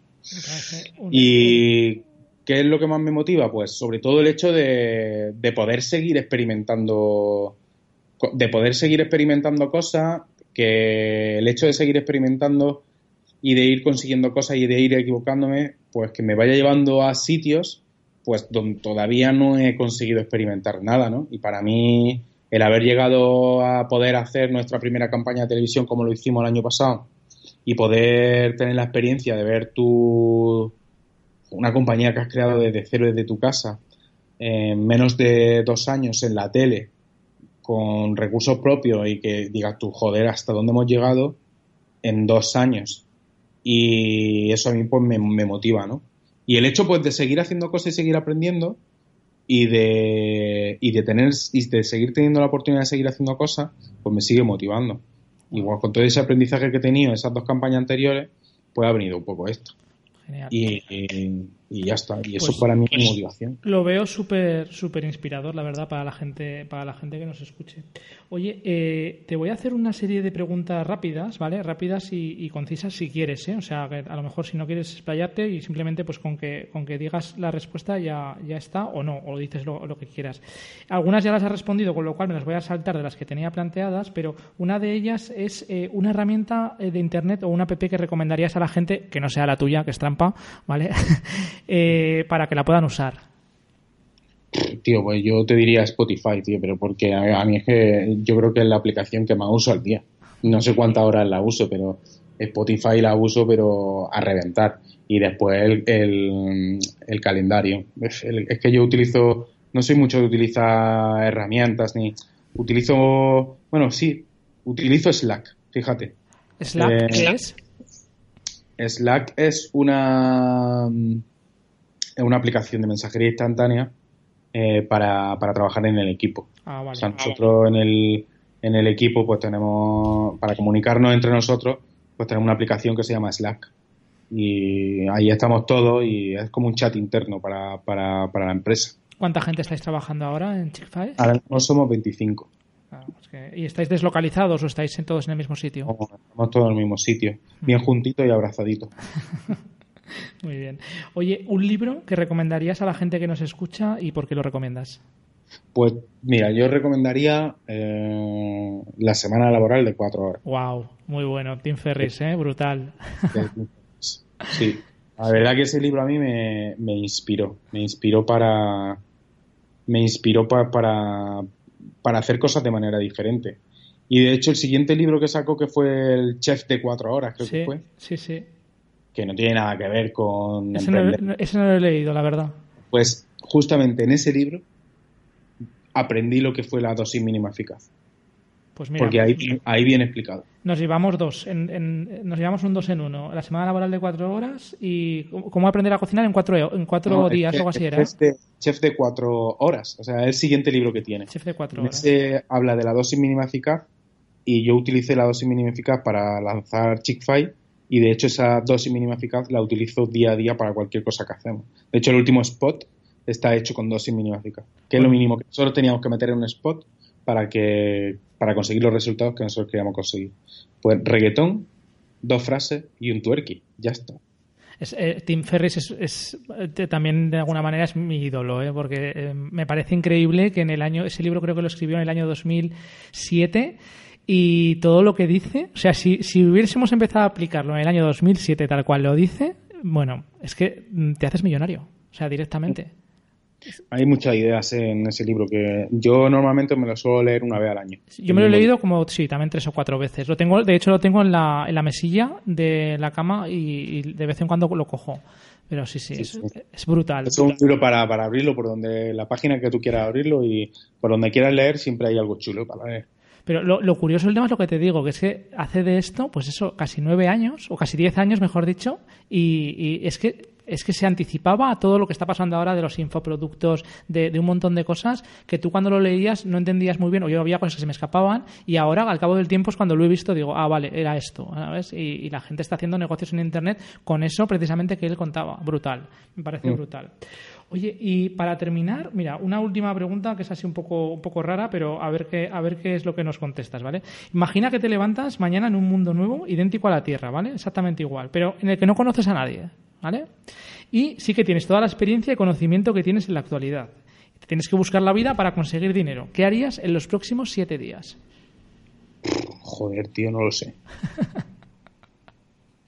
Y ¿qué es lo que más me motiva? Pues sobre todo el hecho de, de poder seguir experimentando, de poder seguir experimentando cosas, que el hecho de seguir experimentando y de ir consiguiendo cosas y de ir equivocándome, pues que me vaya llevando a sitios pues donde todavía no he conseguido experimentar nada, ¿no? Y para mí el haber llegado a poder hacer nuestra primera campaña de televisión como lo hicimos el año pasado y poder tener la experiencia de ver tu una compañía que has creado desde cero desde tu casa en menos de dos años en la tele con recursos propios y que digas tú joder hasta dónde hemos llegado en dos años y eso a mí pues me, motiva, ¿no? Y el hecho pues de seguir haciendo cosas y seguir aprendiendo y de, y de tener y de seguir teniendo la oportunidad de seguir haciendo cosas, pues me sigue motivando. Igual con todo ese aprendizaje que he tenido en esas dos campañas anteriores, pues ha venido un poco esto. Y, y, ya está. Y eso pues, para mí es pues, motivación. Lo veo súper súper inspirador, la verdad, para la gente para la gente que nos escuche. Oye, eh, te voy a hacer una serie de preguntas rápidas, ¿vale? Rápidas y, concisas si quieres, ¿eh? O sea, a lo mejor si no quieres explayarte y simplemente pues con que con que digas la respuesta ya, ya está o no, o dices lo, lo que quieras. Algunas ya las has respondido, con lo cual me las voy a saltar de las que tenía planteadas, pero una de ellas es eh, una herramienta de Internet o una app que recomendarías a la gente, que no sea la tuya, que es trampa, ¿vale? Eh, para que la puedan usar. Tío, pues yo te diría Spotify, tío, pero porque a, mí es que yo creo que es la aplicación que más uso al día. No sé cuántas horas la uso, pero Spotify la uso, pero a reventar. Y después el, el, calendario. Es, que yo utilizo, no soy mucho de utilizar herramientas, ni utilizo, bueno, sí, utilizo Slack, fíjate. ¿Slack eh, es? Slack es una, una aplicación de mensajería instantánea eh, para, para, trabajar en el equipo. Ah, o sea, nosotros en el, en el equipo pues tenemos, para comunicarnos entre nosotros, pues tenemos una aplicación que se llama Slack. Y ahí estamos todos y es como un chat interno para, para, para la empresa. ¿Cuánta gente estáis trabajando ahora en Chick-fil? Ahora mismo somos 25. ¿Y estáis deslocalizados o estáis todos en el mismo sitio? estamos todos en el mismo sitio, bien juntito y abrazadito. Muy bien. Oye, ¿un libro que recomendarías a la gente que nos escucha y por qué lo recomiendas? Pues mira, yo recomendaría eh, La Semana Laboral de cuatro horas. Wow, muy bueno. Tim Ferris, ¿eh? Brutal. Sí, la verdad que ese libro a mí me, me inspiró. Me inspiró para. Me inspiró para, para hacer cosas de manera diferente. Y de hecho, el siguiente libro que sacó, que fue el Chef de cuatro horas, creo que fue. Sí, sí. Que no tiene nada que ver con. Ese no, ese no lo he leído, la verdad. Pues justamente en ese libro aprendí lo que fue la dosis mínima eficaz. Pues Porque ahí, ahí viene explicado. Nos llevamos dos, en, nos llevamos un dos en uno. La semana laboral de cuatro horas y cómo aprender a cocinar en cuatro, en cuatro días o algo así era. Chef de, cuatro horas, o sea, es el siguiente libro que tiene. Chef de cuatro horas. Ese habla de la dosis mínima eficaz y yo utilicé la dosis mínima eficaz para lanzar Chick-fil y de hecho esa dosis mínima eficaz la utilizo día a día para cualquier cosa que hacemos. De hecho, el último spot está hecho con dosis mínima eficaz, que es lo mínimo que solo teníamos que meter en un spot para que para conseguir los resultados que nosotros queríamos conseguir. Pues reggaetón, dos frases y un twerky, ya está. Eh, Tim Ferris es, eh, también de alguna manera es mi ídolo, ¿eh? porque me parece increíble que en el año, ese libro creo que lo escribió en el año 2007 y todo lo que dice, o sea, si, si hubiésemos empezado a aplicarlo en el año 2007 tal cual lo dice, bueno, es que te haces millonario, o sea, directamente. Hay muchas ideas en ese libro que yo normalmente me lo suelo leer una vez al año. Yo me lo he leído como, sí, también tres o cuatro veces. Lo tengo, de hecho, lo tengo en la, en la mesilla de la cama y, de vez en cuando lo cojo. Pero sí, sí, es, brutal. Es un libro para, para abrirlo por donde la página que tú quieras abrirlo y por donde quieras leer siempre hay algo chulo para leer. Pero lo, curioso del tema es lo que te digo, que es que hace de esto, pues eso, casi nueve años, o casi diez años, mejor dicho, y, es que es que se anticipaba a todo lo que está pasando ahora de los infoproductos, de, de, un montón de cosas que tú cuando lo leías no entendías muy bien o yo había cosas que se me escapaban y ahora al cabo del tiempo es cuando lo he visto digo, ah, vale, era esto, ¿sabes? Y, la gente está haciendo negocios en Internet con eso precisamente que él contaba. Brutal, me parece mm. brutal. Oye, y para terminar, mira, una última pregunta que es así un poco, un poco rara, pero a ver, qué, a ver qué es lo que nos contestas, ¿vale? Imagina que te levantas mañana en un mundo nuevo, idéntico a la Tierra, ¿vale? Exactamente igual, pero en el que no conoces a nadie, ¿vale? Y sí que tienes toda la experiencia y conocimiento que tienes en la actualidad. Tienes que buscar la vida para conseguir dinero. ¿Qué harías en los próximos siete días? Joder, tío, no lo sé.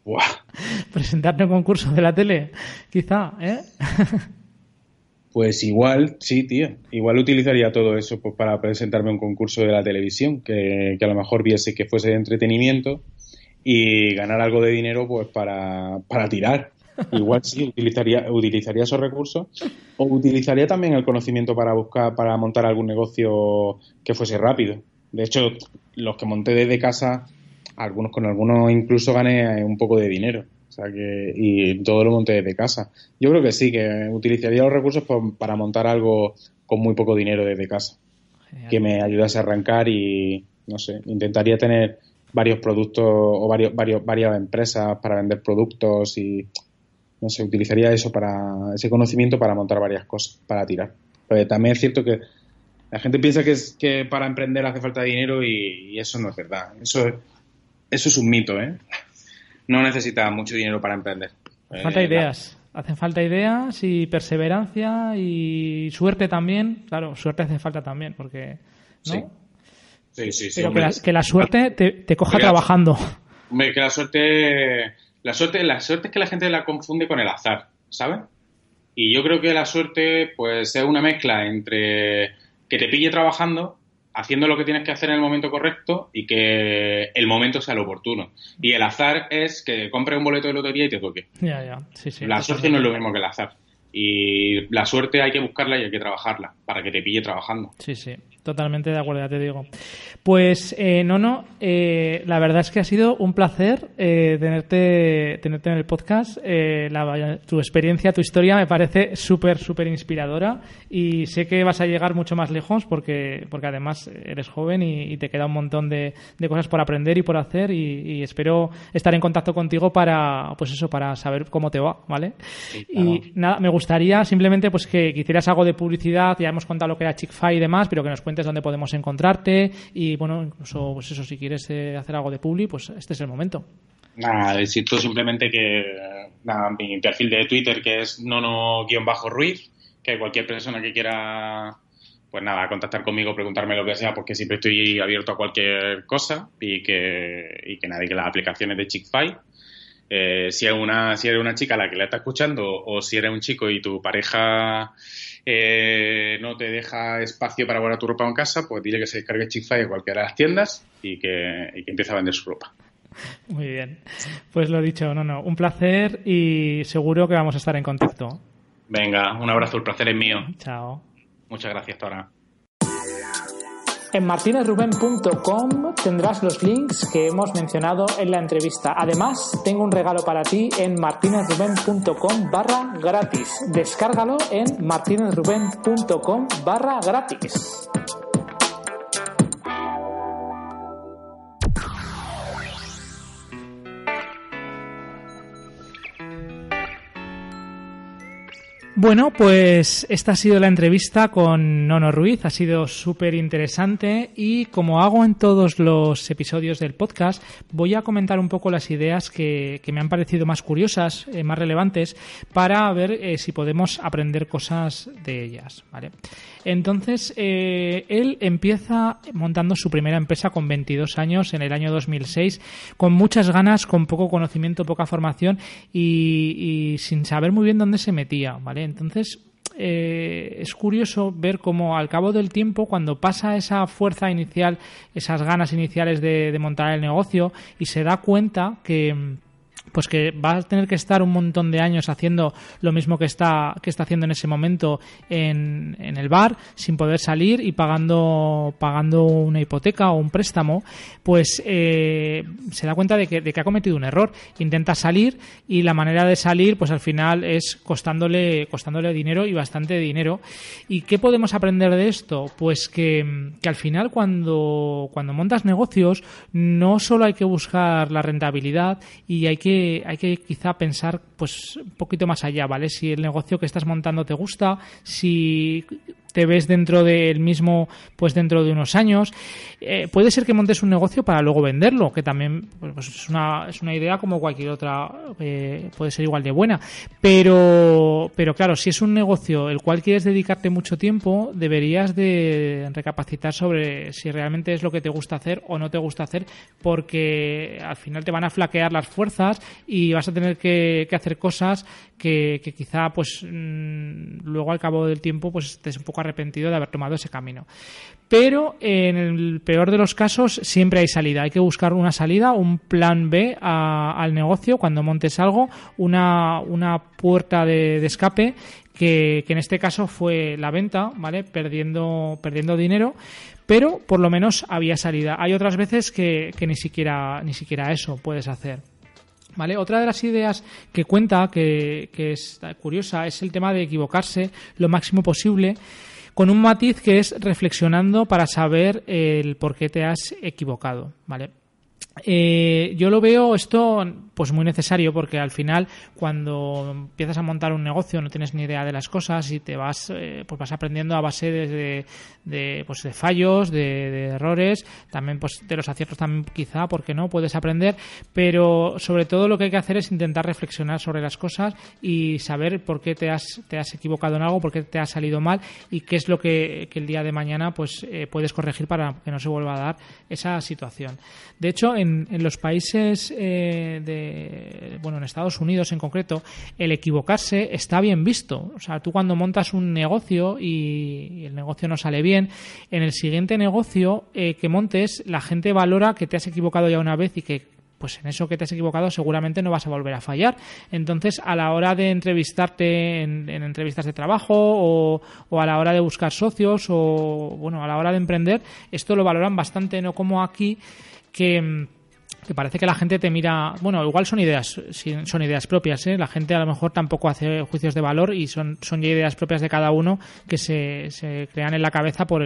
Presentarte a un concurso de la tele, quizá, ¿eh? Pues igual, sí, tío. Igual utilizaría todo eso pues, para presentarme a un concurso de la televisión, que, a lo mejor viese que fuese de entretenimiento y ganar algo de dinero pues para, para tirar. Igual sí, utilizaría, utilizaría esos recursos o utilizaría también el conocimiento para buscar, para montar algún negocio que fuese rápido. De hecho, los que monté desde casa, algunos con algunos incluso gané un poco de dinero sea que, y todo lo monté desde casa. Yo creo que sí, que utilizaría los recursos para montar algo con muy poco dinero desde casa. Que me ayudase a arrancar y, no sé, intentaría tener varios productos o varios, varios, varias empresas para vender productos y, no sé, utilizaría eso para, ese conocimiento para montar varias cosas, para tirar. Pero también es cierto que la gente piensa que, es, que para emprender hace falta dinero y, y eso no es verdad. Eso, eso es un mito, ¿eh? No necesita mucho dinero para emprender. Falta eh, ideas. Hacen falta ideas y perseverancia y suerte también. Claro, suerte hace falta también, porque. ¿no? Sí, sí, sí. Pero que, la, suerte te, coja trabajando. Hombre, que la suerte. La suerte, la suerte es que la gente la confunde con el azar, ¿sabes? Y yo creo que la suerte, pues, es una mezcla entre que te pille trabajando haciendo lo que tienes que hacer en el momento correcto y que el momento sea lo oportuno. Y el azar es que compres un boleto de lotería y te toque. Ya, ya. Sí, sí, la suerte no es lo mismo que el azar. Y la suerte hay que buscarla y hay que trabajarla para que te pille trabajando. Sí, sí. Totalmente de acuerdo, ya te digo. Pues, eh, no, eh, la verdad es que ha sido un placer eh, tenerte, tenerte en el podcast. Eh, tu experiencia, tu historia me parece súper, súper inspiradora y sé que vas a llegar mucho más lejos porque, porque además eres joven y, te queda un montón de, cosas por aprender y por hacer y, espero estar en contacto contigo para, pues eso, para saber cómo te va, ¿vale? Y nada, me gustaría simplemente pues que, que hicieras algo de publicidad, ya hemos contado lo que era Chick-fil y demás, pero que nos cuentes dónde podemos encontrarte y, bueno, incluso, pues eso, si quieres eh, hacer algo de publi, pues este es el momento. Nada, necesito simplemente que nada, mi perfil de Twitter que es nono-ruiz, que cualquier persona que quiera pues nada, contactar conmigo, preguntarme lo que sea, porque siempre estoy abierto a cualquier cosa y que, y que nadie que las aplicaciones de Chick-Fil eh, si, eres una, si eres una chica a la que la está escuchando o si eres un chico y tu pareja eh, no te deja espacio para guardar tu ropa en casa, pues dile que se descargue Chick de cualquiera de las tiendas y que, y que empiece a vender su ropa. Muy bien. Pues lo dicho, no, no, un placer y seguro que vamos a estar en contacto. Venga, un abrazo, el placer es mío. Chao. Muchas gracias, Tora. En martinezruben.com tendrás los links que hemos mencionado en la entrevista. Además, tengo un regalo para ti en martinezruben.com barra gratis. Descárgalo en martinezruben.com barra gratis. Bueno, pues esta ha sido la entrevista con Nono Ruiz, ha sido súper interesante y como hago en todos los episodios del podcast, voy a comentar un poco las ideas que, me han parecido más curiosas, eh, más relevantes, para ver eh, si podemos aprender cosas de ellas. ¿vale? Entonces, eh, él empieza montando su primera empresa con 22 años en el año 2006, con muchas ganas, con poco conocimiento, poca formación y, sin saber muy bien dónde se metía. ¿vale? Entonces, eh, es curioso ver cómo al cabo del tiempo, cuando pasa esa fuerza inicial, esas ganas iniciales de, montar el negocio y se da cuenta que pues que va a tener que estar un montón de años haciendo lo mismo que está, que está haciendo en ese momento en, en el bar, sin poder salir y pagando, pagando una hipoteca o un préstamo, pues eh, se da cuenta de que, de que ha cometido un error. Intenta salir y la manera de salir, pues al final es costándole, costándole dinero y bastante dinero. ¿Y qué podemos aprender de esto? Pues que, que al final cuando, cuando montas negocios no solo hay que buscar la rentabilidad y hay que hay que quizá pensar pues un poquito más allá, ¿vale? Si el negocio que estás montando te gusta, si te ves dentro del mismo pues dentro de unos años. Eh, puede ser que montes un negocio para luego venderlo, que también pues, es, una, es una idea como cualquier otra, eh, puede ser igual de buena. Pero, pero claro, si es un negocio el cual quieres dedicarte mucho tiempo, deberías de recapacitar sobre si realmente es lo que te gusta hacer o no te gusta hacer, porque al final te van a flaquear las fuerzas y vas a tener que, hacer cosas que, quizá pues mm, luego al cabo del tiempo pues estés un poco arrepentido de haber tomado ese camino. Pero en el peor de los casos siempre hay salida. Hay que buscar una salida, un plan B al negocio cuando montes algo, una, una puerta de, escape que, en este caso fue la venta, ¿vale? Perdiendo, perdiendo dinero, pero por lo menos había salida. Hay otras veces que, ni siquiera, ni siquiera eso puedes hacer. ¿Vale? Otra de las ideas que cuenta, que, es curiosa, es el tema de equivocarse lo máximo posible con un matiz que es reflexionando para saber el por qué te has equivocado, ¿vale? Eh, yo lo veo esto pues muy necesario porque al final cuando empiezas a montar un negocio no tienes ni idea de las cosas y te vas eh, pues vas aprendiendo a base de, de, pues de fallos de, errores también pues de los aciertos también quizá porque no puedes aprender pero sobre todo lo que hay que hacer es intentar reflexionar sobre las cosas y saber por qué te has te has equivocado en algo por qué te ha salido mal y qué es lo que, el día de mañana pues eh, puedes corregir para que no se vuelva a dar esa situación. De hecho en en, los países eh, de, bueno, en Estados Unidos en concreto, el equivocarse está bien visto. O sea, tú cuando montas un negocio y, el negocio no sale bien, en el siguiente negocio eh, que montes, la gente valora que te has equivocado ya una vez y que pues en eso que te has equivocado seguramente no vas a volver a fallar. Entonces, a la hora de entrevistarte en, entrevistas de trabajo o, o, a la hora de buscar socios o, bueno, a la hora de emprender, esto lo valoran bastante, no como aquí que que parece que la gente te mira, bueno, igual son ideas, son ideas propias, ¿eh? la gente a lo mejor tampoco hace juicios de valor y son, son ya ideas propias de cada uno que se, se crean en la cabeza por,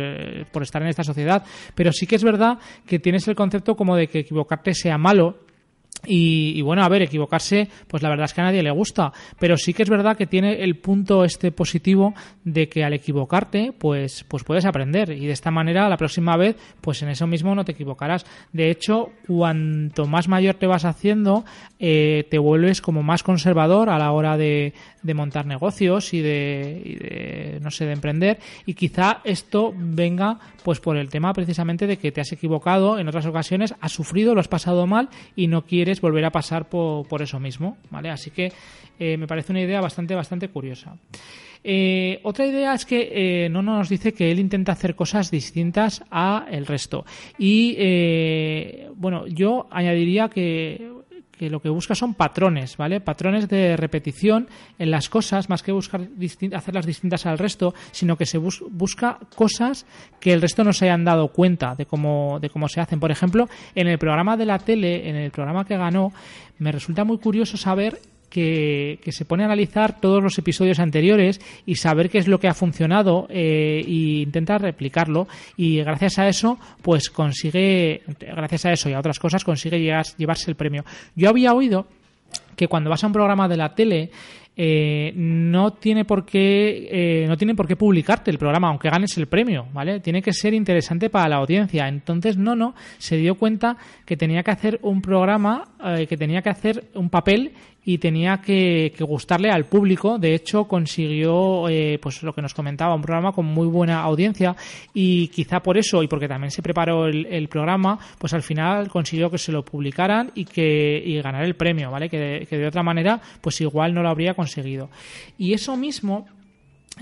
por estar en esta sociedad, pero sí que es verdad que tienes el concepto como de que equivocarte sea malo y, bueno, a ver, equivocarse, pues la verdad es que a nadie le gusta, pero sí que es verdad que tiene el punto este positivo de que al equivocarte, pues, pues puedes aprender y de esta manera la próxima vez, pues en eso mismo no te equivocarás. De hecho, cuanto más mayor te vas haciendo, eh, te vuelves como más conservador a la hora de, de montar negocios y de, y de, no sé, de emprender y quizá esto venga pues por el tema precisamente de que te has equivocado en otras ocasiones, has sufrido, lo has pasado mal y no quieres volver a pasar por, por eso mismo, ¿vale? Así que eh, me parece una idea bastante, bastante curiosa. Eh, otra idea es que eh, no nos dice que él intenta hacer cosas distintas a el resto. Y eh, bueno, yo añadiría que que lo que busca son patrones, ¿vale? Patrones de repetición en las cosas, más que buscar hacerlas distintas al resto, sino que se busca cosas que el resto no se hayan dado cuenta de cómo, de cómo se hacen. Por ejemplo, en el programa de la tele, en el programa que ganó, me resulta muy curioso saber que, se pone a analizar todos los episodios anteriores y saber qué es lo que ha funcionado e intenta replicarlo. Y gracias a eso pues consigue gracias a eso y a otras cosas consigue llevarse el premio. Yo había oído que cuando vas a un programa de la tele eh, no tiene por qué eh, no tiene por qué publicarte el programa aunque ganes el premio vale tiene que ser interesante para la audiencia. Entonces no no se dio cuenta que tenía que hacer un programa eh, que tenía que hacer un papel y tenía que, gustarle al público. De hecho, consiguió, eh, pues lo que nos comentaba, un programa con muy buena audiencia y quizá por eso y porque también se preparó el, programa, pues al final consiguió que se lo publicaran y que y ganar el premio, ¿vale? Que que de otra manera, pues igual no lo habría conseguido. Y eso mismo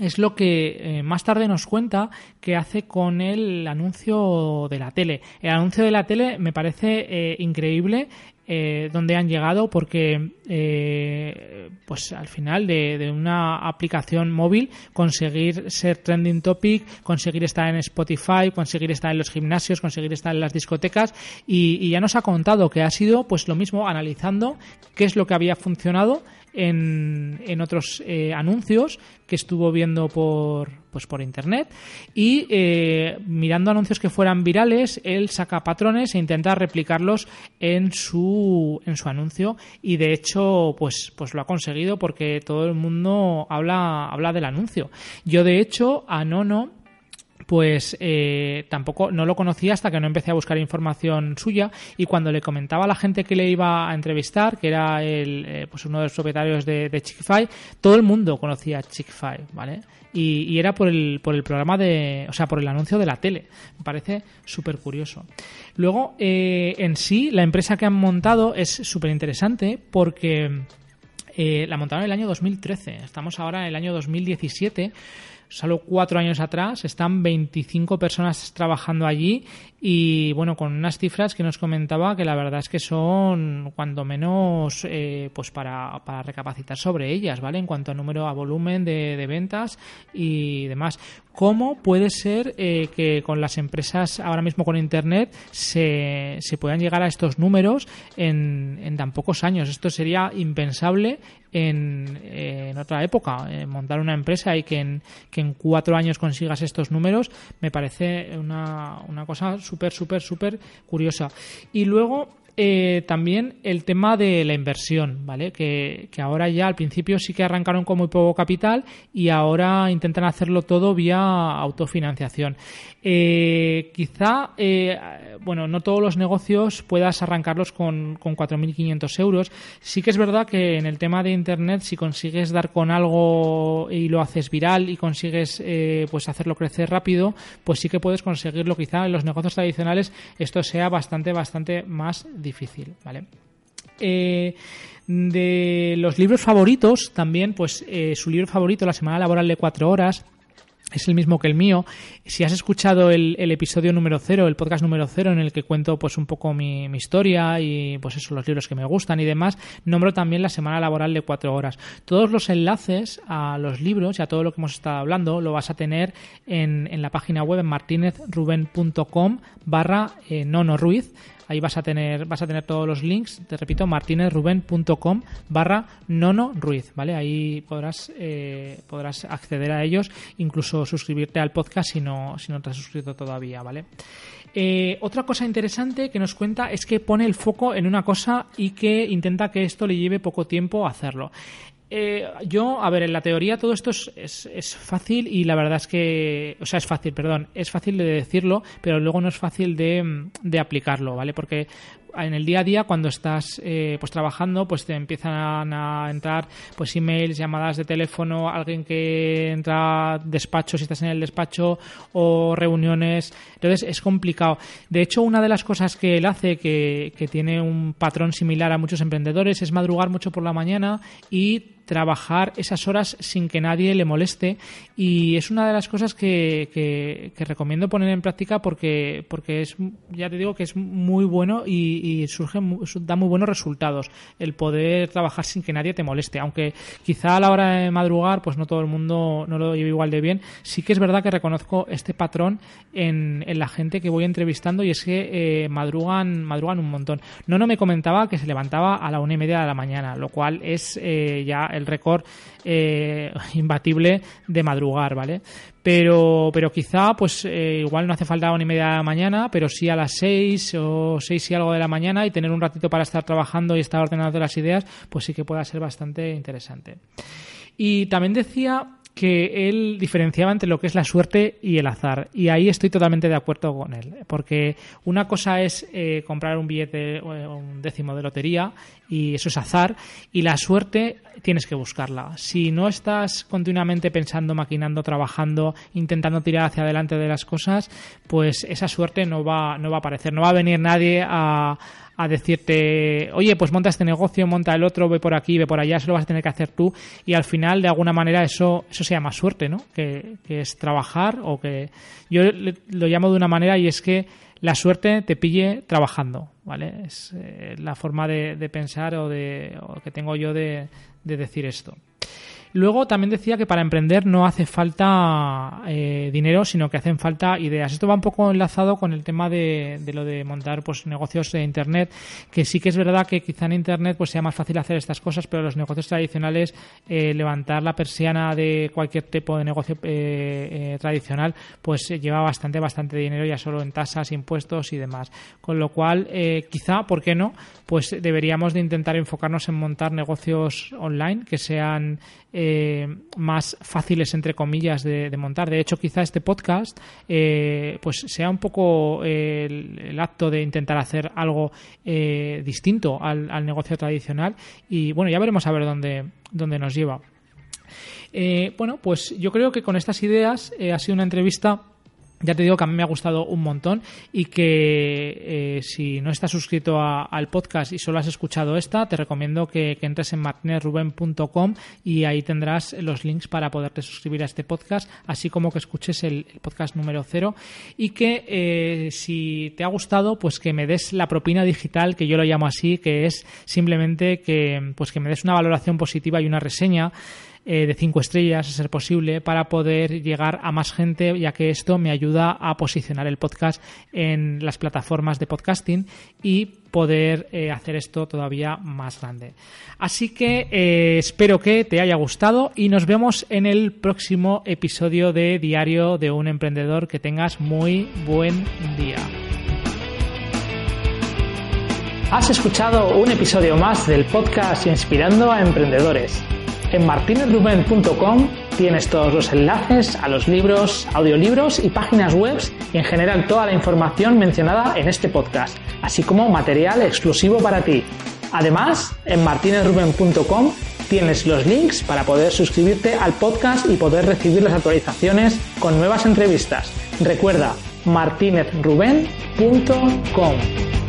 es lo que eh, más tarde nos cuenta que hace con el anuncio de la tele. El anuncio de la tele me parece increíble eh, dónde han llegado porque eh, pues al final de, de, una aplicación móvil conseguir ser trending topic, conseguir estar en Spotify, conseguir estar en los gimnasios, conseguir estar en las discotecas y, y ya nos ha contado que ha sido pues lo mismo analizando qué es lo que había funcionado en, en otros eh, anuncios que estuvo viendo por, pues por internet y eh, mirando anuncios que fueran virales, él saca patrones e intenta replicarlos en su, en su anuncio y de hecho pues, pues lo ha conseguido porque todo el mundo habla, habla del anuncio. Yo de hecho a Nono pues eh, tampoco no lo conocía hasta que no empecé a buscar información suya y cuando le comentaba a la gente que le iba a entrevistar, que era el, eh, pues uno de los propietarios de, Chickify, todo el mundo conocía Chickify, ¿vale? Y, y, era por el, por el programa de, o sea, por el anuncio de la tele. Me parece súper curioso. Luego, eh, en sí, la empresa que han montado es súper interesante porque eh, la montaron en el año 2013. Estamos ahora en el año 2017 solo cuatro años atrás, están 25 personas trabajando allí y bueno, con unas cifras que nos comentaba que la verdad es que son cuando menos eh, pues para, para, recapacitar sobre ellas, ¿vale? En cuanto a número, a volumen de, de ventas y demás. ¿Cómo puede ser eh, que con las empresas ahora mismo con Internet se, se puedan llegar a estos números en, en tan pocos años? Esto sería impensable en, en otra época. Eh, montar una empresa y que en, que en cuatro años consigas estos números me parece una, una cosa súper, súper, súper curiosa. Y luego eh, también el tema de la inversión, ¿vale? Que, ahora ya al principio sí que arrancaron con muy poco capital y ahora intentan hacerlo todo vía autofinanciación. Eh, quizá, eh, bueno, no todos los negocios puedas arrancarlos con, con 4.500 euros. Sí que es verdad que en el tema de Internet, si consigues dar con algo y lo haces viral y consigues pues hacerlo crecer rápido, pues sí que puedes conseguirlo. Quizá en los negocios tradicionales esto sea bastante, bastante más difícil, ¿vale? Eh, de los libros favoritos, también, pues eh, su libro favorito, La Semana Laboral de Cuatro Horas, es el mismo que el mío. Si has escuchado el, episodio número cero, el podcast número cero, en el que cuento pues un poco mi, mi, historia y pues eso, los libros que me gustan y demás, nombro también la semana laboral de cuatro horas. Todos los enlaces a los libros y a todo lo que hemos estado hablando lo vas a tener en, en la página web en martinezruben.com barra eh, nono ruiz ahí vas a tener vas a tener todos los links te repito martinezruben.com barra nono ruiz vale ahí podrás eh, podrás acceder a ellos incluso suscribirte al podcast si no si no te has suscrito todavía vale eh, otra cosa interesante que nos cuenta es que pone el foco en una cosa y que intenta que esto le lleve poco tiempo hacerlo eh, yo, a ver, en la teoría todo esto es, es, es, fácil y la verdad es que, o sea, es fácil, perdón, es fácil de decirlo, pero luego no es fácil de, de aplicarlo, ¿vale? Porque en el día a día cuando estás eh, pues trabajando pues te empiezan a entrar pues emails llamadas de teléfono alguien que entra a despacho si estás en el despacho o reuniones entonces es complicado de hecho una de las cosas que él hace que, que tiene un patrón similar a muchos emprendedores es madrugar mucho por la mañana y trabajar esas horas sin que nadie le moleste. Y es una de las cosas que, que, recomiendo poner en práctica porque, porque es, ya te digo que es muy bueno y, y surge, da muy buenos resultados el poder trabajar sin que nadie te moleste, aunque quizá a la hora de madrugar pues no todo el mundo no lo lleve igual de bien, sí que es verdad que reconozco este patrón en, en la gente que voy entrevistando y es que eh, madrugan, madrugan un montón. No, no me comentaba que se levantaba a la una y media de la mañana, lo cual es eh, ya récord eh, imbatible de madrugar, ¿vale? Pero, pero quizá, pues eh, igual no hace falta una y media de la mañana, pero sí a las seis o seis y algo de la mañana y tener un ratito para estar trabajando y estar ordenando las ideas, pues sí que pueda ser bastante interesante. Y también decía que él diferenciaba entre lo que es la suerte y el azar. Y ahí estoy totalmente de acuerdo con él. Porque una cosa es eh, comprar un billete o un décimo de lotería y eso es azar. Y la suerte tienes que buscarla. Si no estás continuamente pensando, maquinando, trabajando, intentando tirar hacia adelante de las cosas, pues esa suerte no va, no va a aparecer. No va a venir nadie a, a decirte, oye, pues monta este negocio, monta el otro, ve por aquí, ve por allá, eso lo vas a tener que hacer tú y al final de alguna manera eso, eso se llama suerte, ¿no? Que, es trabajar o que yo lo llamo de una manera y es que la suerte te pille trabajando, ¿vale? Es eh, la forma de, pensar o, de, que tengo yo de decir esto. Luego también decía que para emprender no hace falta eh, dinero, sino que hacen falta ideas. Esto va un poco enlazado con el tema de, lo de montar pues negocios de internet, que sí que es verdad que quizá en internet pues sea más fácil hacer estas cosas, pero los negocios tradicionales, eh, levantar la persiana de cualquier tipo de negocio eh, tradicional, pues lleva bastante, bastante dinero ya solo en tasas, impuestos y demás. Con lo cual, quizá, ¿por qué no? Pues deberíamos de intentar enfocarnos en montar negocios online que sean eh, más fáciles, entre comillas, de, montar. De hecho, quizá este podcast eh, pues sea un poco el, acto de intentar hacer algo eh, distinto al, negocio tradicional y bueno, ya veremos a ver dónde, dónde nos lleva. bueno, pues yo creo que con estas ideas ha sido una entrevista ya te digo que a mí me ha gustado un montón y que eh, si no estás suscrito al podcast y solo has escuchado esta, te recomiendo que, entres en martinezruben.com y ahí tendrás los links para poderte suscribir a este podcast, así como que escuches el, podcast número cero. Y que eh, si te ha gustado, pues que me des la propina digital, que yo lo llamo así, que es simplemente que, pues que me des una valoración positiva y una reseña eh, de cinco estrellas, a ser posible, para poder llegar a más gente, ya que esto me ayuda a posicionar el podcast en las plataformas de podcasting y poder eh, hacer esto todavía más grande. Así que eh, espero que te haya gustado y nos vemos en el próximo episodio de Diario de un Emprendedor. Que tengas muy buen día. Has escuchado un episodio más del podcast Inspirando a Emprendedores. En martinezruben.com tienes todos los enlaces a los libros, audiolibros y páginas web y en general toda la información mencionada en este podcast, así como material exclusivo para ti. Además, en martinezruben.com tienes los links para poder suscribirte al podcast y poder recibir las actualizaciones con nuevas entrevistas. Recuerda martinezruben.com.